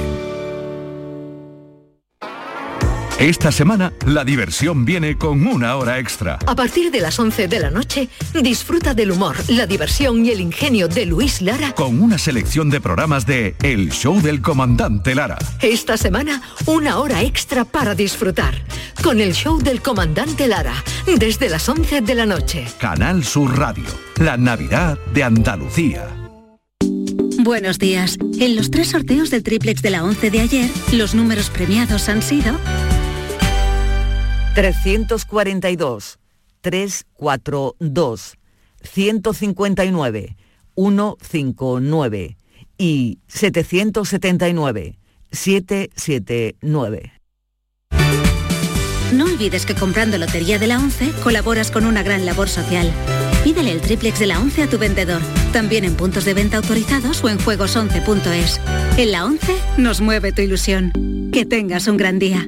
Esta semana la diversión viene con una hora extra. A partir de las 11 de la noche, disfruta del humor, la diversión y el ingenio de Luis Lara. Con una selección de programas de El Show del Comandante Lara. Esta semana, una hora extra para disfrutar. Con el Show del Comandante Lara, desde las 11 de la noche. Canal Sur Radio, la Navidad de Andalucía. Buenos días. En los tres sorteos del triplex de la 11 de ayer, los números premiados han sido 342, 342, 159, 159 y 779, 779. No olvides que comprando Lotería de la 11 colaboras con una gran labor social. Pídele el triplex de la 11 a tu vendedor, también en puntos de venta autorizados o en juegos11.es. En la 11 nos mueve tu ilusión. Que tengas un gran día.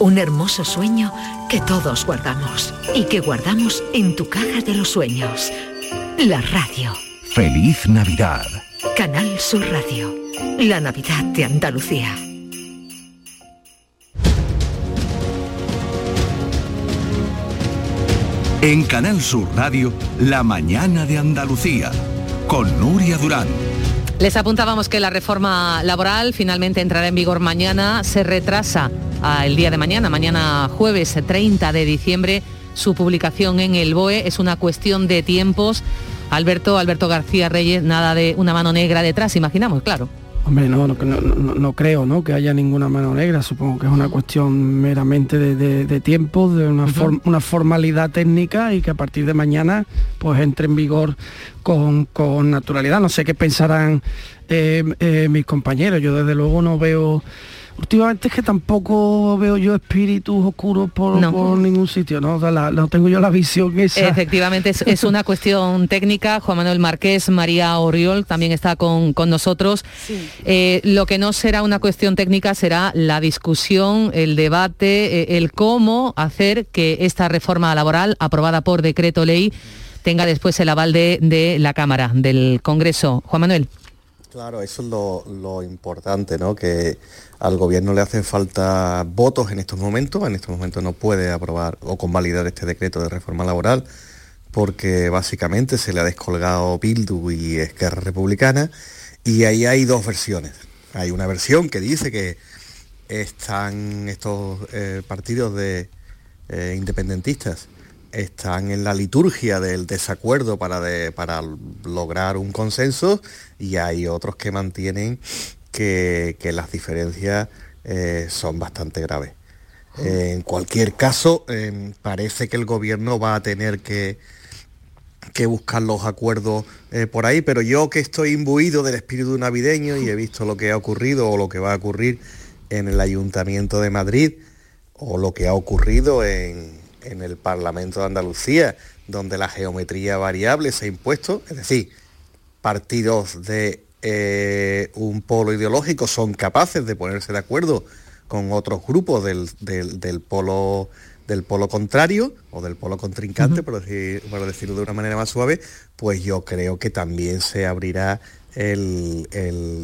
Un hermoso sueño que todos guardamos y que guardamos en tu caja de los sueños. La radio. Feliz Navidad. Canal Sur Radio. La Navidad de Andalucía. En Canal Sur Radio, La mañana de Andalucía, con Nuria Durán. Les apuntábamos que la reforma laboral finalmente entrará en vigor mañana, se retrasa al día de mañana, mañana jueves 30 de diciembre. Su publicación en el BOE es una cuestión de tiempos. Alberto, Alberto García Reyes, nada de una mano negra detrás, imaginamos, claro. Hombre, no, no, no, no creo ¿no? que haya ninguna mano negra, supongo que es una cuestión meramente de, tiempo, de una, una, formalidad técnica y que a partir de mañana pues entre en vigor con, naturalidad. No sé qué pensarán eh, eh, mis compañeros, yo desde luego no veo Últimamente es que tampoco veo yo espíritus oscuros por, ningún sitio, ¿no? no tengo yo la visión esa. Efectivamente, es, una cuestión técnica. Juan Manuel Márquez, María Oriol también está con, nosotros. Eh, lo que no será una cuestión técnica será la discusión, el debate, eh, el cómo hacer que esta reforma laboral aprobada por decreto ley tenga después el aval de, de la Cámara, del Congreso. Juan Manuel. Claro, eso es lo, importante, ¿no? Que al gobierno le hacen falta votos en estos momentos, en estos momentos no puede aprobar o convalidar este decreto de reforma laboral porque básicamente se le ha descolgado Bildu y Esquerra Republicana y ahí hay dos versiones. Hay una versión que dice que están estos eh, partidos de eh, independentistas están en la liturgia del desacuerdo para, para lograr un consenso y hay otros que mantienen que, las diferencias eh, son bastante graves. en cualquier caso, em, parece que el gobierno va a tener que, que buscar los acuerdos eh, por ahí, pero yo que estoy imbuido del espíritu navideño y he visto lo que ha ocurrido o lo que va a ocurrir en el Ayuntamiento de Madrid o lo que ha ocurrido en, en el Parlamento de Andalucía, donde la geometría variable se ha impuesto, es decir, partidos de eh, un polo ideológico son capaces de ponerse de acuerdo con otros grupos del, polo del polo contrario o del polo contrincante, por, decirlo de una manera más suave, pues yo creo que también se abrirá el,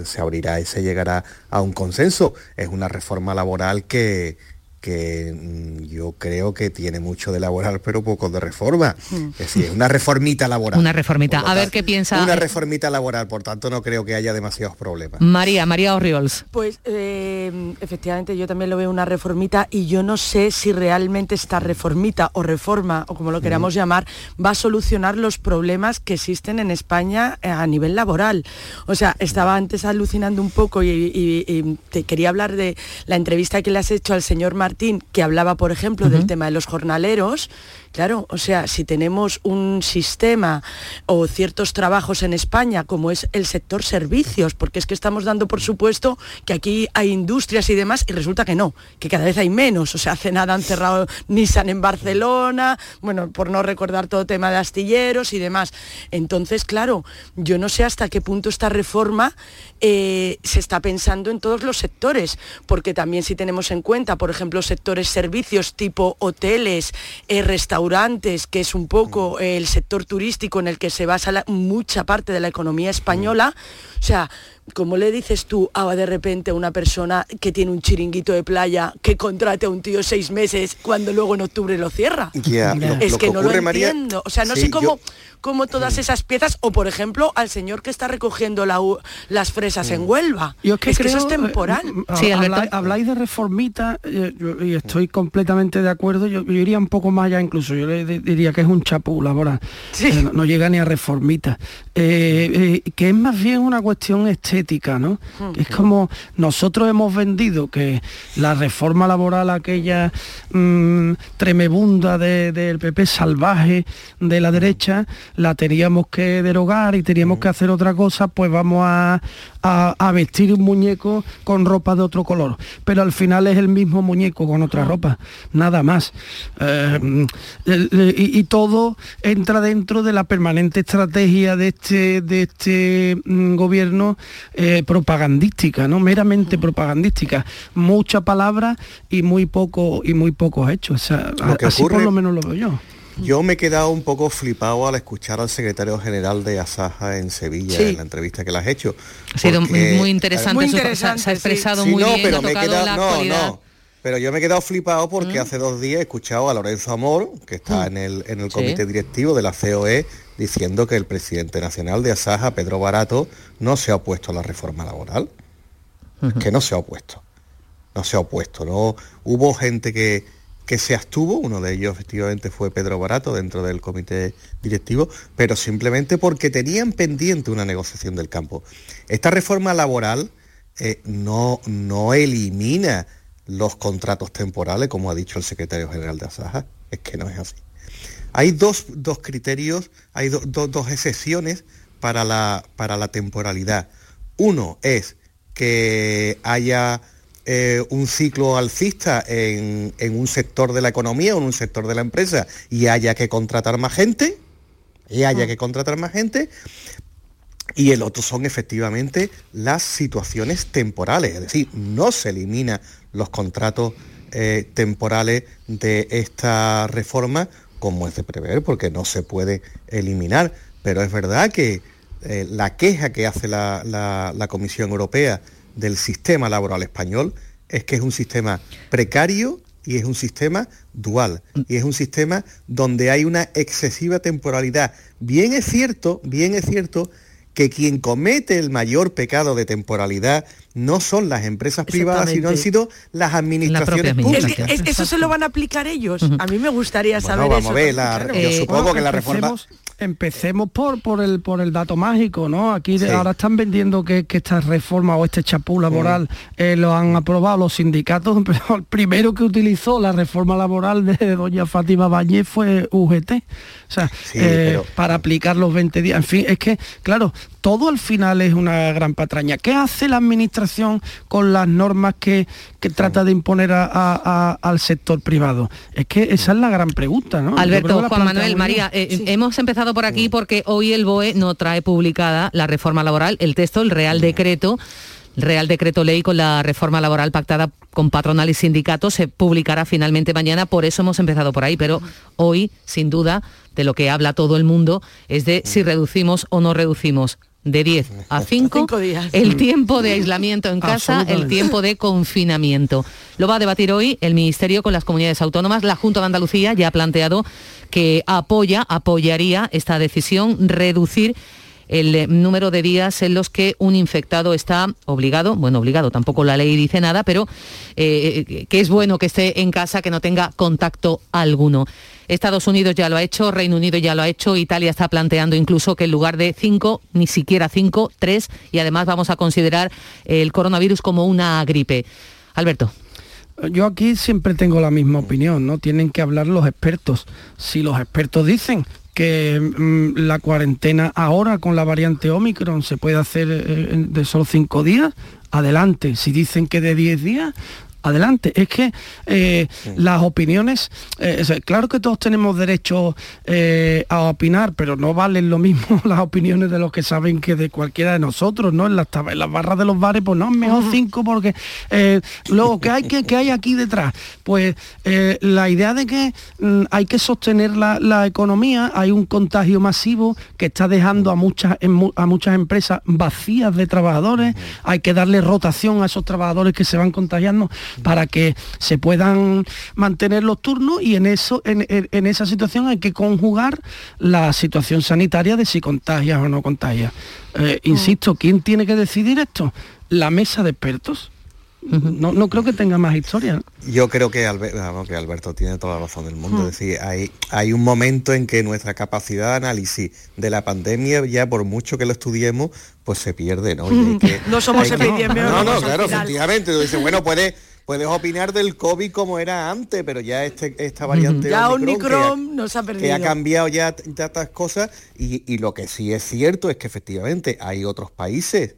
se abrirá y se llegará a un consenso. Es una reforma laboral que, que mm, yo creo que tiene mucho de laboral pero poco de reforma. Mm. Es decir, una reformita laboral. Una reformita. A ver qué piensa. Una reformita laboral, por tanto no creo que haya demasiados problemas. María, María Orriols. Pues eh, efectivamente yo también lo veo una reformita y yo no sé si realmente esta reformita o reforma o como lo queramos llamar va a solucionar los problemas que existen en España eh, a nivel laboral. O sea, estaba antes alucinando un poco y, te quería hablar de la entrevista que le has hecho al señor Martín que hablaba, por ejemplo, del tema de los jornaleros, Claro, o sea, si tenemos un sistema o ciertos trabajos en España, como es el sector servicios, porque es que estamos dando por supuesto que aquí hay industrias y demás, y resulta que no, que cada vez hay menos. O sea, hace nada han cerrado Nissan en Barcelona, bueno, por no recordar todo tema de astilleros y demás. Entonces, claro, yo no sé hasta qué punto esta reforma eh, se está pensando en todos los sectores, porque también si tenemos en cuenta, por ejemplo, sectores servicios tipo hoteles, eh, restaurantes, que es un poco el sector turístico en el que se basa mucha parte de la economía española, o sea, como le dices tú a de repente a una persona que tiene un chiringuito de playa que contrate a un tío seis meses cuando luego en octubre lo cierra? es que, no lo entiendo. o sea, no sé cómo, cómo todas esas piezas, o por ejemplo al señor que está recogiendo las fresas en mm. Huelva. Yo es que, eso es temporal. Mm, mm, habláis, de reformita eh, y estoy completamente de acuerdo. Yo, iría un poco más allá incluso. Yo le diría que es un chapú laboral. Eh, no, llega ni a reformita. Eh, que es más bien una cuestión estética, ¿no? Es como nosotros hemos vendido que la reforma laboral aquella tremebunda del PP salvaje de la derecha la teníamos que derogar y teníamos que hacer otra cosa, pues vamos a, vestir un muñeco con ropa de otro color. Pero al final es el mismo muñeco con otra ropa, nada más. Eh, y, todo entra dentro de la permanente estrategia de este, de este mm, gobierno eh, propagandística, ¿no? Meramente propagandística. Mucha palabra y muy poco y muy pocos hechos. así por lo menos lo veo yo. Yo me he quedado un poco flipado al escuchar al secretario general de Asaja en Sevilla en la entrevista que le has hecho. Ha sido muy interesante, se ha expresado muy bien, ha tocado la actualidad Pero yo me he quedado flipado porque hace dos días he escuchado a Lorenzo Amor, que está en el, en el Sí. comité directivo de la COE, diciendo que el presidente nacional de Asaja, Pedro Barato, no se ha opuesto a la reforma laboral. Es que no se ha opuesto. No se ha opuesto. No hubo gente que, que se abstuvo, uno de ellos efectivamente fue Pedro Barato dentro del comité directivo, pero simplemente porque tenían pendiente una negociación del campo. Esta reforma laboral eh, no, no elimina los contratos temporales, como ha dicho el secretario general de Asaja, es que no es así. Hay dos, dos criterios, hay do- do- dos excepciones para la, para la temporalidad. Uno es que haya eh, un ciclo alcista en, en un sector de la economía o en un sector de la empresa y haya que contratar más gente, y haya que contratar más gente, y el otro son efectivamente las situaciones temporales, es decir, no se elimina los contratos eh, temporales de esta reforma como es de prever, porque no se puede eliminar, pero es verdad que eh, la queja que hace la, Comisión Europea del sistema laboral español es que es un sistema precario y es un sistema dual y es un sistema donde hay una excesiva temporalidad. Bien es cierto, bien es cierto que quien comete el mayor pecado de temporalidad no son las empresas privadas, sino han sido las administraciones Es públicas. que, es- ¿Eso se lo van a aplicar ellos? A mí me gustaría Bueno, saber vamos eso. a ver, la- Claro. yo supongo que la reforma... empecemos, por, por, el, por el dato mágico, ¿no? Aquí Sí. ahora están vendiendo que, que esta reforma o este chapú laboral eh, lo han aprobado los sindicatos, pero el primero que utilizó la reforma laboral de doña Fátima Bañez fue UGT. O sea, Sí, eh, pero- para aplicar los 20 días. En fin, es que, claro, todo al final es una gran patraña. ¿Qué hace la administración con las normas que, que trata de imponer a- al sector privado? Es que esa es la gran pregunta, ¿no? Alberto, Juan Manuel. María, eh, hemos empezado por aquí porque hoy el BOE no trae publicada la reforma laboral, el texto, el Real Decreto, Real Decreto Ley con la reforma laboral pactada con patronal y sindicatos se publicará finalmente mañana, por eso hemos empezado por ahí, pero hoy, sin duda, de lo que habla todo el mundo es de si reducimos o no reducimos de 10 a 5 Cinco días. el tiempo de aislamiento en casa, el tiempo de confinamiento. Lo va a debatir hoy el Ministerio con las comunidades autónomas. La Junta de Andalucía ya ha planteado que apoya, apoyaría esta decisión, reducir el eh, número de días en los que un infectado está obligado, bueno, obligado, tampoco la ley dice nada, pero eh, que es bueno que esté en casa, que no tenga contacto alguno. Estados Unidos ya lo ha hecho, Reino Unido ya lo ha hecho, Italia está planteando incluso que en lugar de cinco, ni siquiera cinco, tres, y además vamos a considerar el coronavirus como una gripe. Alberto. Yo aquí siempre tengo la misma opinión, ¿no? Tienen que hablar los expertos. Si los expertos dicen que mm, la cuarentena ahora con la variante Omicron se puede hacer eh, de solo cinco días, adelante. Si dicen que de 10 días, adelante. Es que eh, las opiniones, eh, o sea, claro que todos tenemos derecho eh, a opinar, pero no valen lo mismo las opiniones de los que saben que de cualquiera de nosotros, ¿no? En las, en las barras de los bares, pues no, mejor cinco porque eh, luego, ¿qué hay, que, qué hay aquí detrás? Pues eh, la idea de que mm, hay que sostener la, la economía, hay un contagio masivo que está dejando a muchas, en a muchas empresas vacías de trabajadores, hay que darle rotación a esos trabajadores que se van contagiando para que se puedan mantener los turnos y en eso en, en- en esa situación hay que conjugar la situación sanitaria de si contagias o no contagias. Eh, insisto, ¿quién tiene que decidir esto? La mesa de expertos. No, no creo que tenga más historia. Yo creo que, Albe- vamos, que Alberto tiene toda la razón del mundo. Mm. Es decir, hay, hay un momento en que nuestra capacidad de análisis de la pandemia, ya por mucho que lo estudiemos, pues se pierde, ¿no? Y que- No somos epidemiólogos No, no, claro, final. efectivamente. Tú dices, bueno, puedes, puedes opinar del COVID como era antes, pero ya este, esta variante Ya Omicron, que ha- Omicron nos ha que ha cambiado ya tantas cosas y, y lo que sí es cierto es que efectivamente hay otros países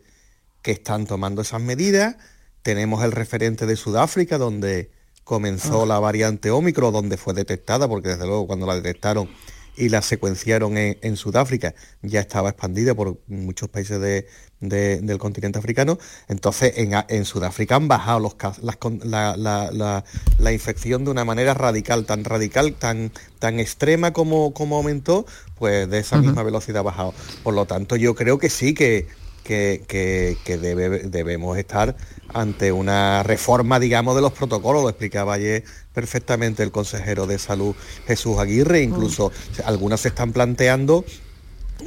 que están tomando esas medidas. Tenemos el referente de Sudáfrica donde comenzó la variante Omicron, donde fue detectada, porque desde luego cuando la detectaron y la secuenciaron en, en Sudáfrica ya estaba expandida por muchos países de- de- del continente africano. Entonces en, en Sudáfrica han bajado los las la, la- la- la infección de una manera radical, tan radical, tan, tan extrema como, como aumentó, pues de esa misma velocidad ha bajado. Por lo tanto, yo creo que sí que, que, que- que debe- debemos estar ante una reforma, digamos, de los protocolos, lo explicaba ayer perfectamente el consejero de salud Jesús Aguirre, incluso algunas se están planteando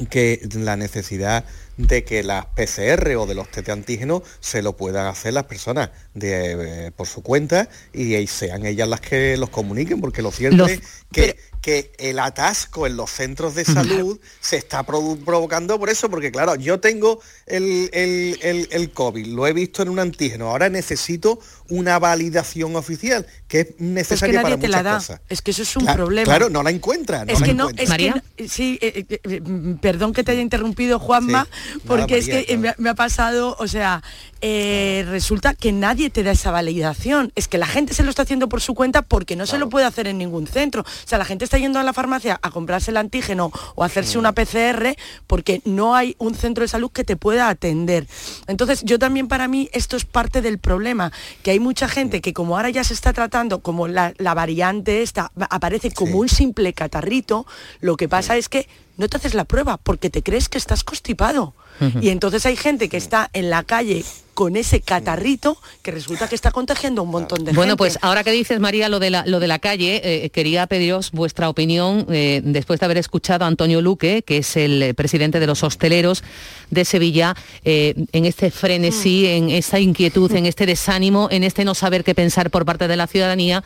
que la necesidad de que las PCR o de los test de antígenos se lo puedan hacer las personas de, eh, por su cuenta y, eh, sean ellas las que los comuniquen, porque lo cierto Los- es que, que el atasco en los centros de salud se está provocando por eso, porque claro, yo tengo el, el- el- el COVID, lo he visto en un antígeno, ahora necesito una validación oficial, que es Es que necesaria nadie para te la muchas da. cosas. Es que eso es un problema. Claro, no la encuentra. No es la que no, es que no- sí, eh, eh, eh, mm, perdón que te haya interrumpido, Juanma, Sí. Nada, porque es María, que me, ha- me ha pasado, o sea, eh, resulta que nadie te da esa validación. Es que la gente se lo está haciendo por su cuenta porque no se lo puede hacer en ningún centro. O sea, la gente está yendo a la farmacia a comprarse el antígeno o a hacerse una PCR porque no hay un centro de salud que te pueda atender. Entonces, yo también para mí esto es parte del problema, que hay mucha gente que como ahora ya se está tratando como la, la variante esta, aparece como un simple catarrito, lo que pasa es que no te haces la prueba porque te crees que estás constipado. Y entonces hay gente que está en la calle con ese catarrito que resulta que está contagiando a un montón de Bueno, gente. pues ahora que dices, María, lo de la, lo de la calle, eh, quería pediros vuestra opinión eh, después de haber escuchado a Antonio Luque, que es el presidente de los hosteleros de Sevilla, eh, en este frenesí, en esa inquietud, en este desánimo, en este no saber qué pensar por parte de la ciudadanía,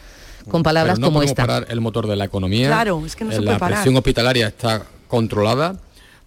con palabras Pero no como podemos esta. parar el motor de la economía. Claro, es que no se Eh, puede La parar. presión hospitalaria está controlada.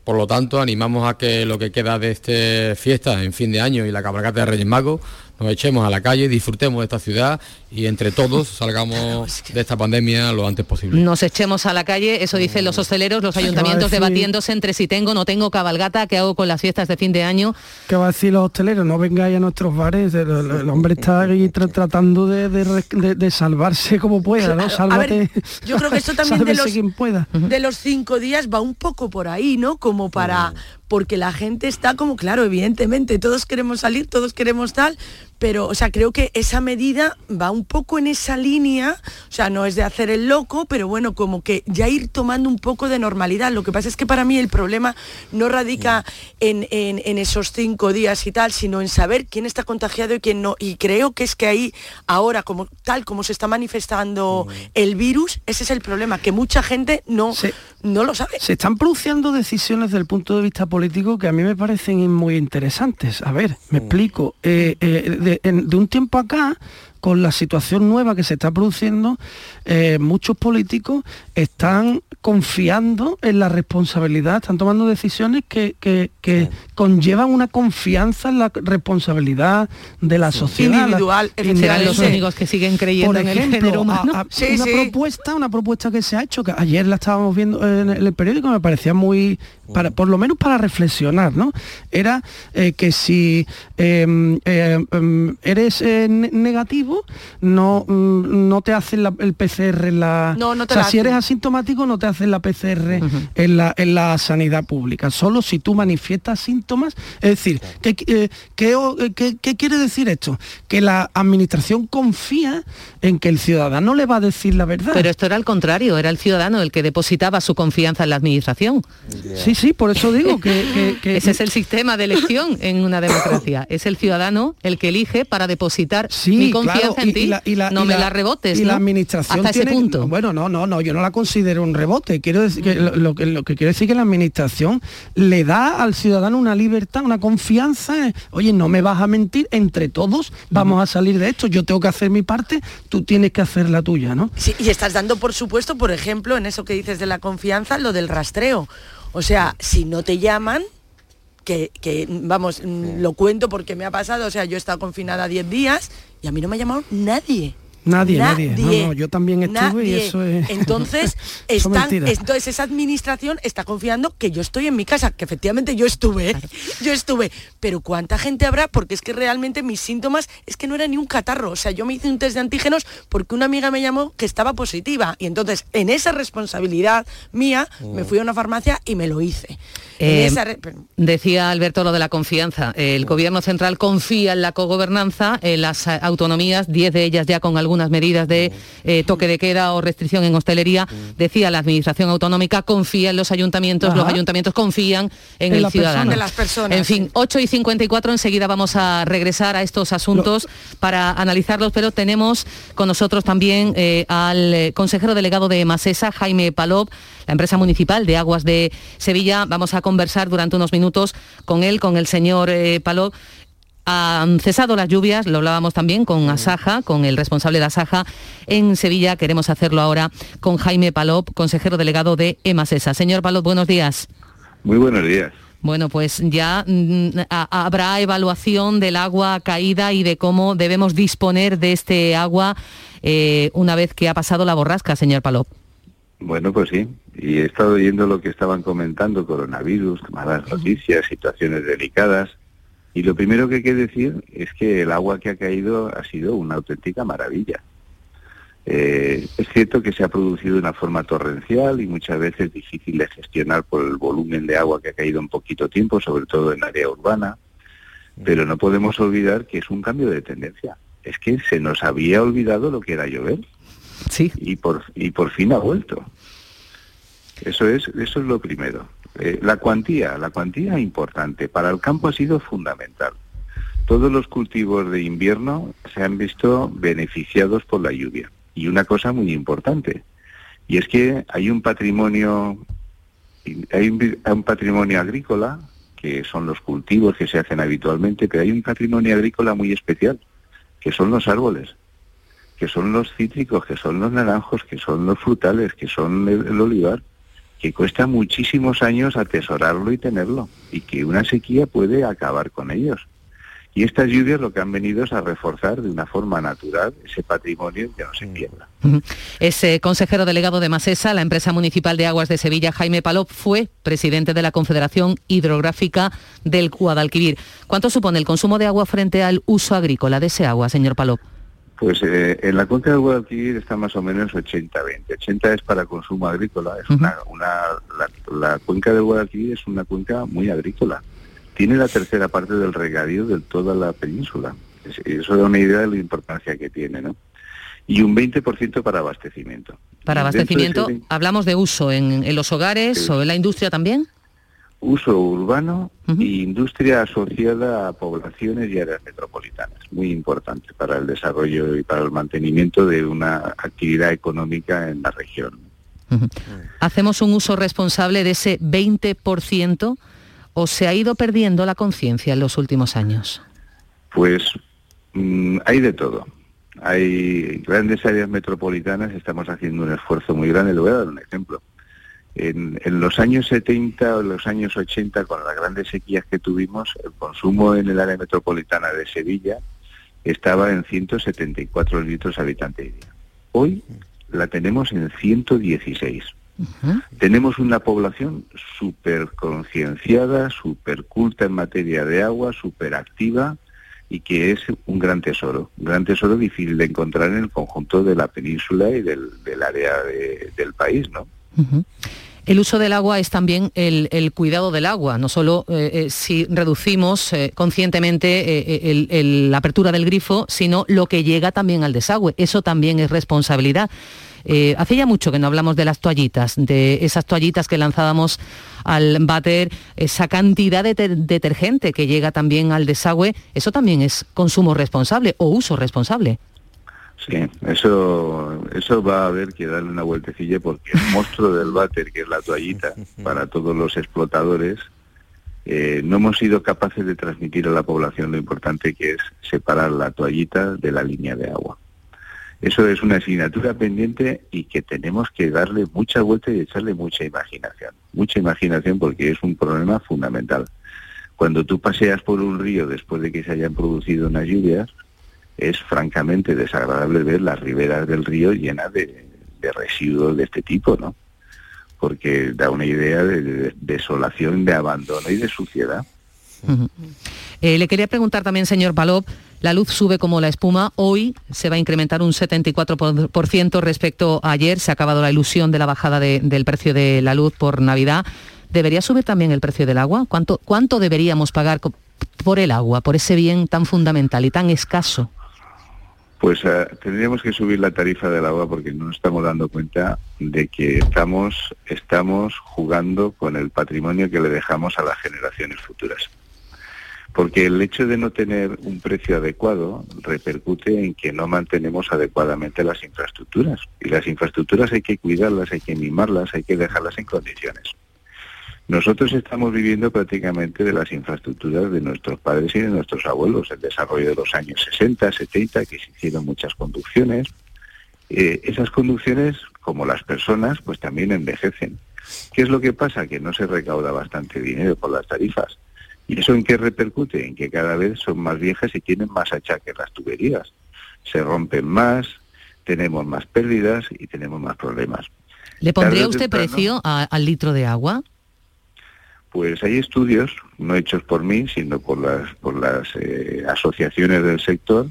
Por lo tanto, animamos a que lo que queda de este fiesta en fin de año y la cabalgata de Reyes Magos nos echemos a la calle, disfrutemos de esta ciudad y entre todos salgamos de esta pandemia lo antes posible. Nos echemos a la calle, eso dicen los hosteleros, los ¿Qué va a ayuntamientos debatiéndose entre si tengo o no tengo cabalgata, qué hago con las fiestas de fin de año. ¿Qué va a decir los hosteleros? No vengáis a nuestros bares. El, el- el hombre está ahí tra- tratando de, de res- de- de salvarse como pueda, ¿no? Claro, a Sálvate. ver, yo creo que esto también de los, quien pueda. de los cinco días va un poco por ahí, ¿no? Como para, porque la gente está como, claro, evidentemente, todos queremos salir, todos queremos tal, pero, o sea, creo que esa medida va un poco en esa línea, o sea, no es de hacer el loco, pero bueno, como que ya ir tomando un poco de normalidad. Lo que pasa es que para mí el problema no radica en, en- en esos cinco días y tal, sino en saber quién está contagiado y quién no. Y creo que es que ahí, ahora, como tal como se está manifestando el virus, ese es el problema, que mucha gente no, no lo sabe. Se están produciendo decisiones desde el punto de vista político que a mí me parecen muy interesantes. A ver, me explico. Eh, eh, de, un tiempo acá, con la situación nueva que se está produciendo, eh, muchos políticos están confiando en la responsabilidad, están tomando decisiones que, que- que conllevan una confianza en la responsabilidad de la sociedad. Individual, la- Serán los únicos que siguen creyendo Por en el ejemplo, género humano. a- a- una propuesta, una propuesta que se ha hecho, que ayer la estábamos viendo en el periódico, me parecía muy, para, por lo menos para reflexionar, ¿no? Era eh, que si eh, eh, em, eres eh, ne- negativo, no, mm, no te hacen la- el PCR en la... No, no te o sea, la si eres asintomático, no te hacen la PCR en, la, en la sanidad pública. Solo si tú manifiestas síntomas. Es decir, ¿qué, eh, qué eh, qué- qué quiere decir esto? Que la administración confía en que el ciudadano le va a decir la verdad. Pero esto era al contrario, era el ciudadano el que depositaba su confianza en la administración. Sí, sí, por eso digo que... que- que- Ese es el sistema de elección en una democracia. Es el ciudadano el que elige para depositar Sí, mi confianza claro, en y- ti. y la- y la- no y me la- la rebotes, y ¿no? la administración Hasta tiene- ese punto. bueno no no no yo no la considero un rebote quiero decir que lo, lo que lo que quiero decir que la administración le da al ciudadano una libertad una confianza en, oye no me vas a mentir entre todos vamos a salir de esto yo tengo que hacer mi parte tú tienes que hacer la tuya no Sí, y estás dando, por supuesto, por ejemplo, en eso que dices de la confianza, lo del rastreo. O sea, si no te llaman, que, que, vamos, mm, lo cuento porque me ha pasado, o sea, yo he estado confinada 10 días y a mí no me ha llamado nadie. Nadie, nadie. No, no, yo también estuve y eso es- Entonces, están, entonces esa administración está confiando que yo estoy en mi casa, que efectivamente yo estuve, ¿eh? yo estuve. Pero ¿cuánta gente habrá? Porque es que realmente mis síntomas es que no era ni un catarro. O sea, yo me hice un test de antígenos porque una amiga me llamó que estaba positiva. Y entonces, en esa responsabilidad mía, me fui a una farmacia y me lo hice. Eh, re- Decía Alberto lo de la confianza. El gobierno central confía en la cogobernanza, en las autonomías, 10 de ellas ya con algún algunas medidas de eh, toque de queda o restricción en hostelería, decía la Administración Autonómica confía en los ayuntamientos, los ayuntamientos confían en, En el la persona. ciudadano. De las personas, En fin, 8 y 54 enseguida vamos a regresar a estos asuntos para analizarlos, pero tenemos con nosotros también eh, al eh, consejero delegado de Masesa, Jaime Palop, la empresa municipal de aguas de Sevilla. Vamos a conversar durante unos minutos con él, con el señor eh, Palop. Han cesado las lluvias, lo hablábamos también con Asaja, con el responsable de Asaja en Sevilla. Queremos hacerlo ahora con Jaime Palop, consejero delegado de Emasesa. Señor Palop, buenos días. Muy buenos días. Bueno, pues ya mm, a- habrá evaluación del agua caída y de cómo debemos disponer de este agua eh, una vez que ha pasado la borrasca, señor Palop. Bueno, pues sí. Y he estado oyendo lo que estaban comentando, coronavirus, malas noticias, situaciones delicadas. Y lo primero que hay que decir es que el agua que ha caído ha sido una auténtica maravilla. Eh, es cierto que se ha producido de una forma torrencial y muchas veces difícil de gestionar por el volumen de agua que ha caído en poquito tiempo, sobre todo en área urbana, pero no podemos olvidar que es un cambio de tendencia. Es que se nos había olvidado lo que era llover. Sí. Y por, y por fin ha vuelto. Eso es, eso es lo primero. Eh, la cuantía, la cuantía importante. Para el campo ha sido fundamental. Todos los cultivos de invierno se han visto beneficiados por la lluvia. Y una cosa muy importante, y es que hay un patrimonio, hay un, patrimonio agrícola, que son los cultivos que se hacen habitualmente, pero hay un patrimonio agrícola muy especial, que son los árboles que son los cítricos, que son los naranjos, que son los frutales, que son el olivar, que cuesta muchísimos años atesorarlo y tenerlo, y que una sequía puede acabar con ellos. Y estas lluvias lo que han venido es a reforzar de una forma natural ese patrimonio que no se pierda. Ujú. Es eh, consejero delegado de Masesa, la empresa municipal de aguas de Sevilla, Jaime Palop, fue presidente de la Confederación Hidrográfica del Guadalquivir. ¿Cuánto supone el consumo de agua frente al uso agrícola de ese agua, señor Palop? Pues eh, en la cuenca del Guadalquivir está más o menos 80-20. 80 es para consumo agrícola. Es una, una- la, la cuenca del Guadalquivir es una cuenca muy agrícola. Tiene la tercera parte del regadío de toda la península. Es- Eso da una idea de la importancia que tiene, ¿no? Y un 20% para abastecimiento. Para de ese abastecimiento, 20 hablamos de uso en, en los hogares Sí. o en la industria también. Uso urbano e industria asociada a poblaciones y áreas metropolitanas. Muy importante para el desarrollo y para el mantenimiento de una actividad económica en la región. ¿Hacemos un uso responsable de ese 20% o se ha ido perdiendo la conciencia en los últimos años? Pues mm, hay de todo. Hay grandes áreas metropolitanas, estamos haciendo un esfuerzo muy grande. Le voy a dar un ejemplo. En, en los años 70 o los años 80, con las grandes sequías que tuvimos, el consumo en el área metropolitana de Sevilla estaba en 174 litros habitante día. Hoy la tenemos en 116. Tenemos una población súper concienciada, súper culta en materia de agua, súper activa y que es un gran tesoro, un gran tesoro difícil de encontrar en el conjunto de la península y del, del área de- del país, ¿no? El uso del agua es también el, cuidado del agua, no solo eh, eh, si reducimos eh, conscientemente la apertura del grifo, sino lo que llega también al desagüe. Eso también es responsabilidad. Hace ya mucho que no hablamos de las toallitas, de esas toallitas que lanzábamos al váter, esa cantidad de ter- detergente que llega también al desagüe, eso también es consumo responsable o uso responsable. Sí, eso, eso va a haber que darle una vueltecilla porque el monstruo del váter, que es la toallita, para todos los explotadores, eh, no hemos sido capaces de transmitir a la población lo importante que es separar la toallita de la línea de agua. Eso es una asignatura pendiente y que tenemos que darle mucha vuelta y echarle mucha imaginación. Mucha imaginación porque es un problema fundamental. Cuando tú paseas por un río después de que se hayan producido unas lluvias, es francamente desagradable ver las riberas del río llenas de, de residuos de este tipo, ¿no? Porque da una idea de, de desolación, de abandono y de suciedad. Eh, le quería preguntar también, señor Palop, la luz sube como la espuma. Hoy se va a incrementar un 74% respecto a ayer. Se ha acabado la ilusión de la bajada de- del precio de la luz por Navidad. ¿Debería subir también el precio del agua? ¿Cuánto, cuánto deberíamos pagar por el agua, por ese bien tan fundamental y tan escaso? Pues eh, tendríamos que subir la tarifa del agua porque no nos estamos dando cuenta de que estamos, estamos jugando con el patrimonio que le dejamos a las generaciones futuras. Porque el hecho de no tener un precio adecuado repercute en que no mantenemos adecuadamente las infraestructuras. Y las infraestructuras hay que cuidarlas, hay que mimarlas, hay que dejarlas en condiciones. Nosotros estamos viviendo prácticamente de las infraestructuras de nuestros padres y de nuestros abuelos, el desarrollo de los años 60, 70, que se hicieron muchas conducciones. Eh, esas conducciones, como las personas, pues también envejecen. ¿Qué es lo que pasa? Que no se recauda bastante dinero por las tarifas. ¿Y eso en qué repercute? En que cada vez son más viejas y tienen más achaques las tuberías. Se rompen más, tenemos más pérdidas y tenemos más problemas. ¿Le pondría usted precio al litro de agua? Pues hay estudios, no hechos por mí, sino por las, por las eh, asociaciones del sector,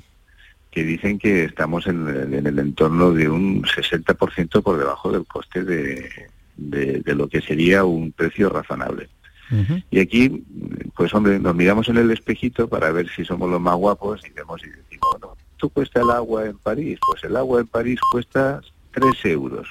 que dicen que estamos en, el entorno de un 60% por debajo del coste de, de, lo que sería un precio razonable. Y aquí, pues hombre, nos miramos en el espejito para ver si somos los más guapos y vemos y decimos, ¿tú cuesta el agua en París? Pues el agua en París cuesta 3 euros